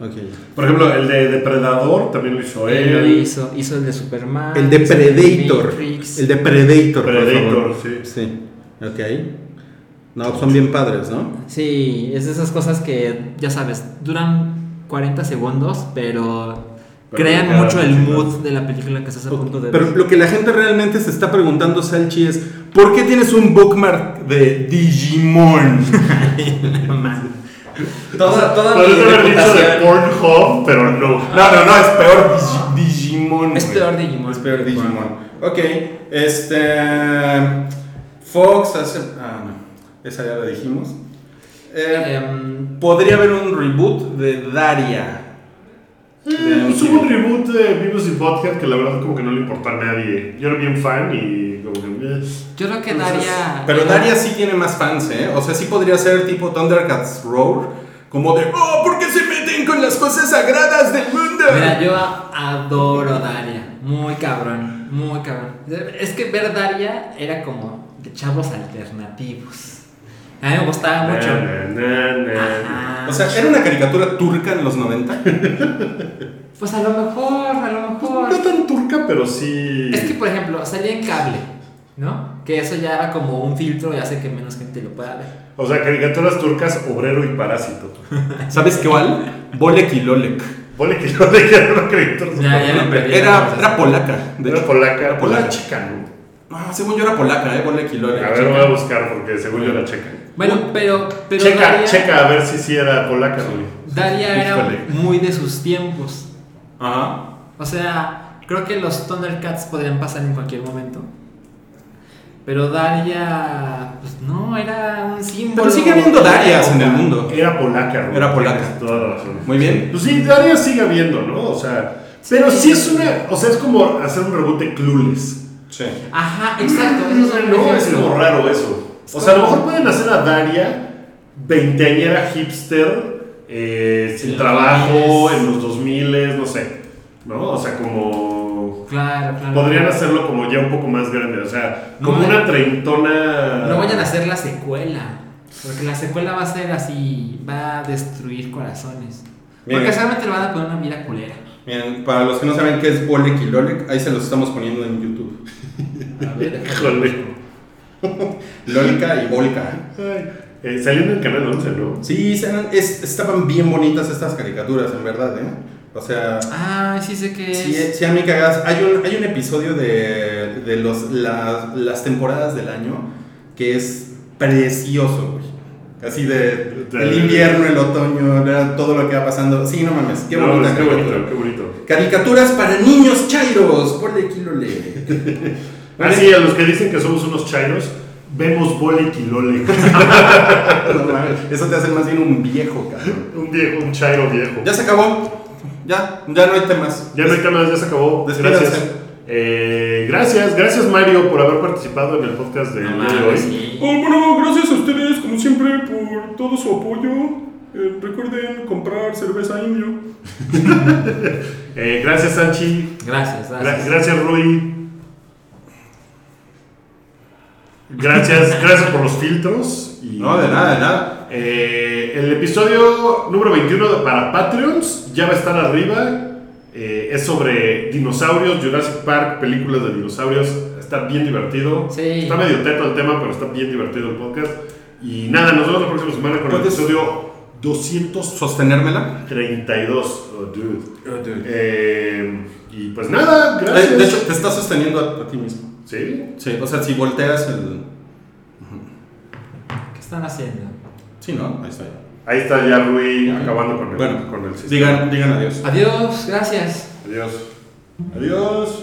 Ok. Por ejemplo, el de Depredador también lo hizo él. Él lo hizo, hizo el de Superman. El de Predator. El de Predator. por Predator, favor. sí. Sí. Ok. No, son bien padres, ¿no? Sí, es de esas cosas que, ya sabes, duran 40 segundos, Pero crean mucho el mood de la película que estás a punto de Pero lo que la gente realmente se está preguntando, Salchi, es ¿por qué tienes un bookmark de Digimon? toda toda haber dicho de Pornhub, pero no. No, no, no, es peor Digi- Digimon. Es peor Digimon. Es peor Digimon. Ok, este. Fox hace. Ah, no. Esa ya la dijimos. Eh, Em, Podría haber un reboot de Daria. Eh, pues hubo un reboot de Vivos y Podcast que la verdad como que no le importó a nadie. Yo era bien fan y como que... eh. yo creo que Entonces, Daria. Pero era- Daria sí tiene más fans, ¿eh? O sea, sí podría ser tipo Thundercats Roar. Como de, oh, ¿por qué se meten con las cosas sagradas del mundo? Mira, yo a- adoro Daria. Muy cabrón, muy cabrón. Es que ver Daria era como de chavos alternativos. A mí me gustaba mucho. Na, na, na, na. Ajá. O sea, ¿era una caricatura turca en los 90? Pues a lo mejor, a lo mejor. No tan turca, pero sí... Es que, por ejemplo, salía en cable, ¿no? Que eso ya era como un filtro y hace que menos gente lo pueda ver. O sea, caricaturas turcas, obrero y parásito. ¿Sabes qué cuál? Bolek y Lolek. Que no le queda una caricatura Ya, ya me perdí. Era, era polaca. de Era hecho. polaca. Era polaca. Chica, ¿no? No, según yo era polaca, ¿eh? Bolek y Lolek. A ver, voy a buscar porque según yo era checa. Bueno, pero, pero checa, Daria, checa a ver si sí era polaca, güey. Daria era Híjole. muy de sus tiempos. Ajá. O sea, creo que los Thundercats podrían pasar en cualquier momento. Pero Daria, pues no, era un símbolo. Pero sigue habiendo Darias en el mundo. Era polaca, güey. Era polaca. Tienes Toda la razón. Muy bien. Pues sí, Daria sigue habiendo, ¿no? O sea, pero sí es una. O sea, es como hacer un reboot de Clueless. Sí. Ajá, exacto. Eso es No, es como raro eso. O sea, a lo mejor pueden hacer a Daria, veinteañera hipster, eh, sin trabajo, en los 2000, no sé. ¿No? O sea, como. Claro, claro. Podrían hacerlo como ya un poco más grande, o sea, como una treintona. No vayan a hacer la secuela. Porque la secuela va a ser así, va a destruir corazones. Bien. Porque solamente le van a poner una mira culera. Bien, para los que no saben qué es Bolek y Lolek, ahí se los estamos poniendo en YouTube. A ver. Híjole. Lolika y Volka. Ay, eh, salió en el canal 11, ¿no? Sí, se- es- estaban bien bonitas estas caricaturas, en verdad, ¿eh? O sea, Ah, sí sé que es. sí, sí a mí cagadas. Hay un, hay un episodio de, de los, la- las temporadas del año que es precioso, güey. Así de De- el invierno, el otoño, todo lo que va pasando. Sí, no mames, qué No, bonita qué caricatura. bonito, qué bonito. Caricaturas para niños chairos, ponle kilo le. Ah, sí, a los que dicen que somos unos chairos, vemos. No mames, Eso te hace más bien un viejo, cabrón. un viejo, un chairo viejo. Ya se acabó. Ya, ya no hay temas. Ya no hay temas, ya se acabó. Gracias. Eh, gracias, gracias Mario por haber participado en el podcast del No día de hoy. sí. Oh, bueno, gracias a ustedes, como siempre, por todo su apoyo. Eh, recuerden comprar cerveza indio. Eh, gracias Sanchi. Gracias, Gra- gracias. gracias Rui. Gracias, gracias por los filtros. Y, No, de nada, de nada. Eh, el episodio número 21 de- para Patreons ya va a estar arriba. Eh, es sobre dinosaurios, Jurassic Park, películas de dinosaurios. Está bien divertido. Sí. Está medio teto el tema, pero está bien divertido el podcast. Y nada, nos vemos la próxima semana con el ¿Puedes- episodio 232. Sostenérmela. Oh, dude. Eh, y pues nada, Eh, gracias. De hecho, te estás sosteniendo a, a ti mismo. Sí. Sí, o sea, si volteas el. ¿Qué están haciendo? Sí, ¿no? Ahí está. Ahí está ya Rui acabando con el, Bueno, con el sistema. digan, digan adiós. Adiós, gracias. Adiós. Adiós.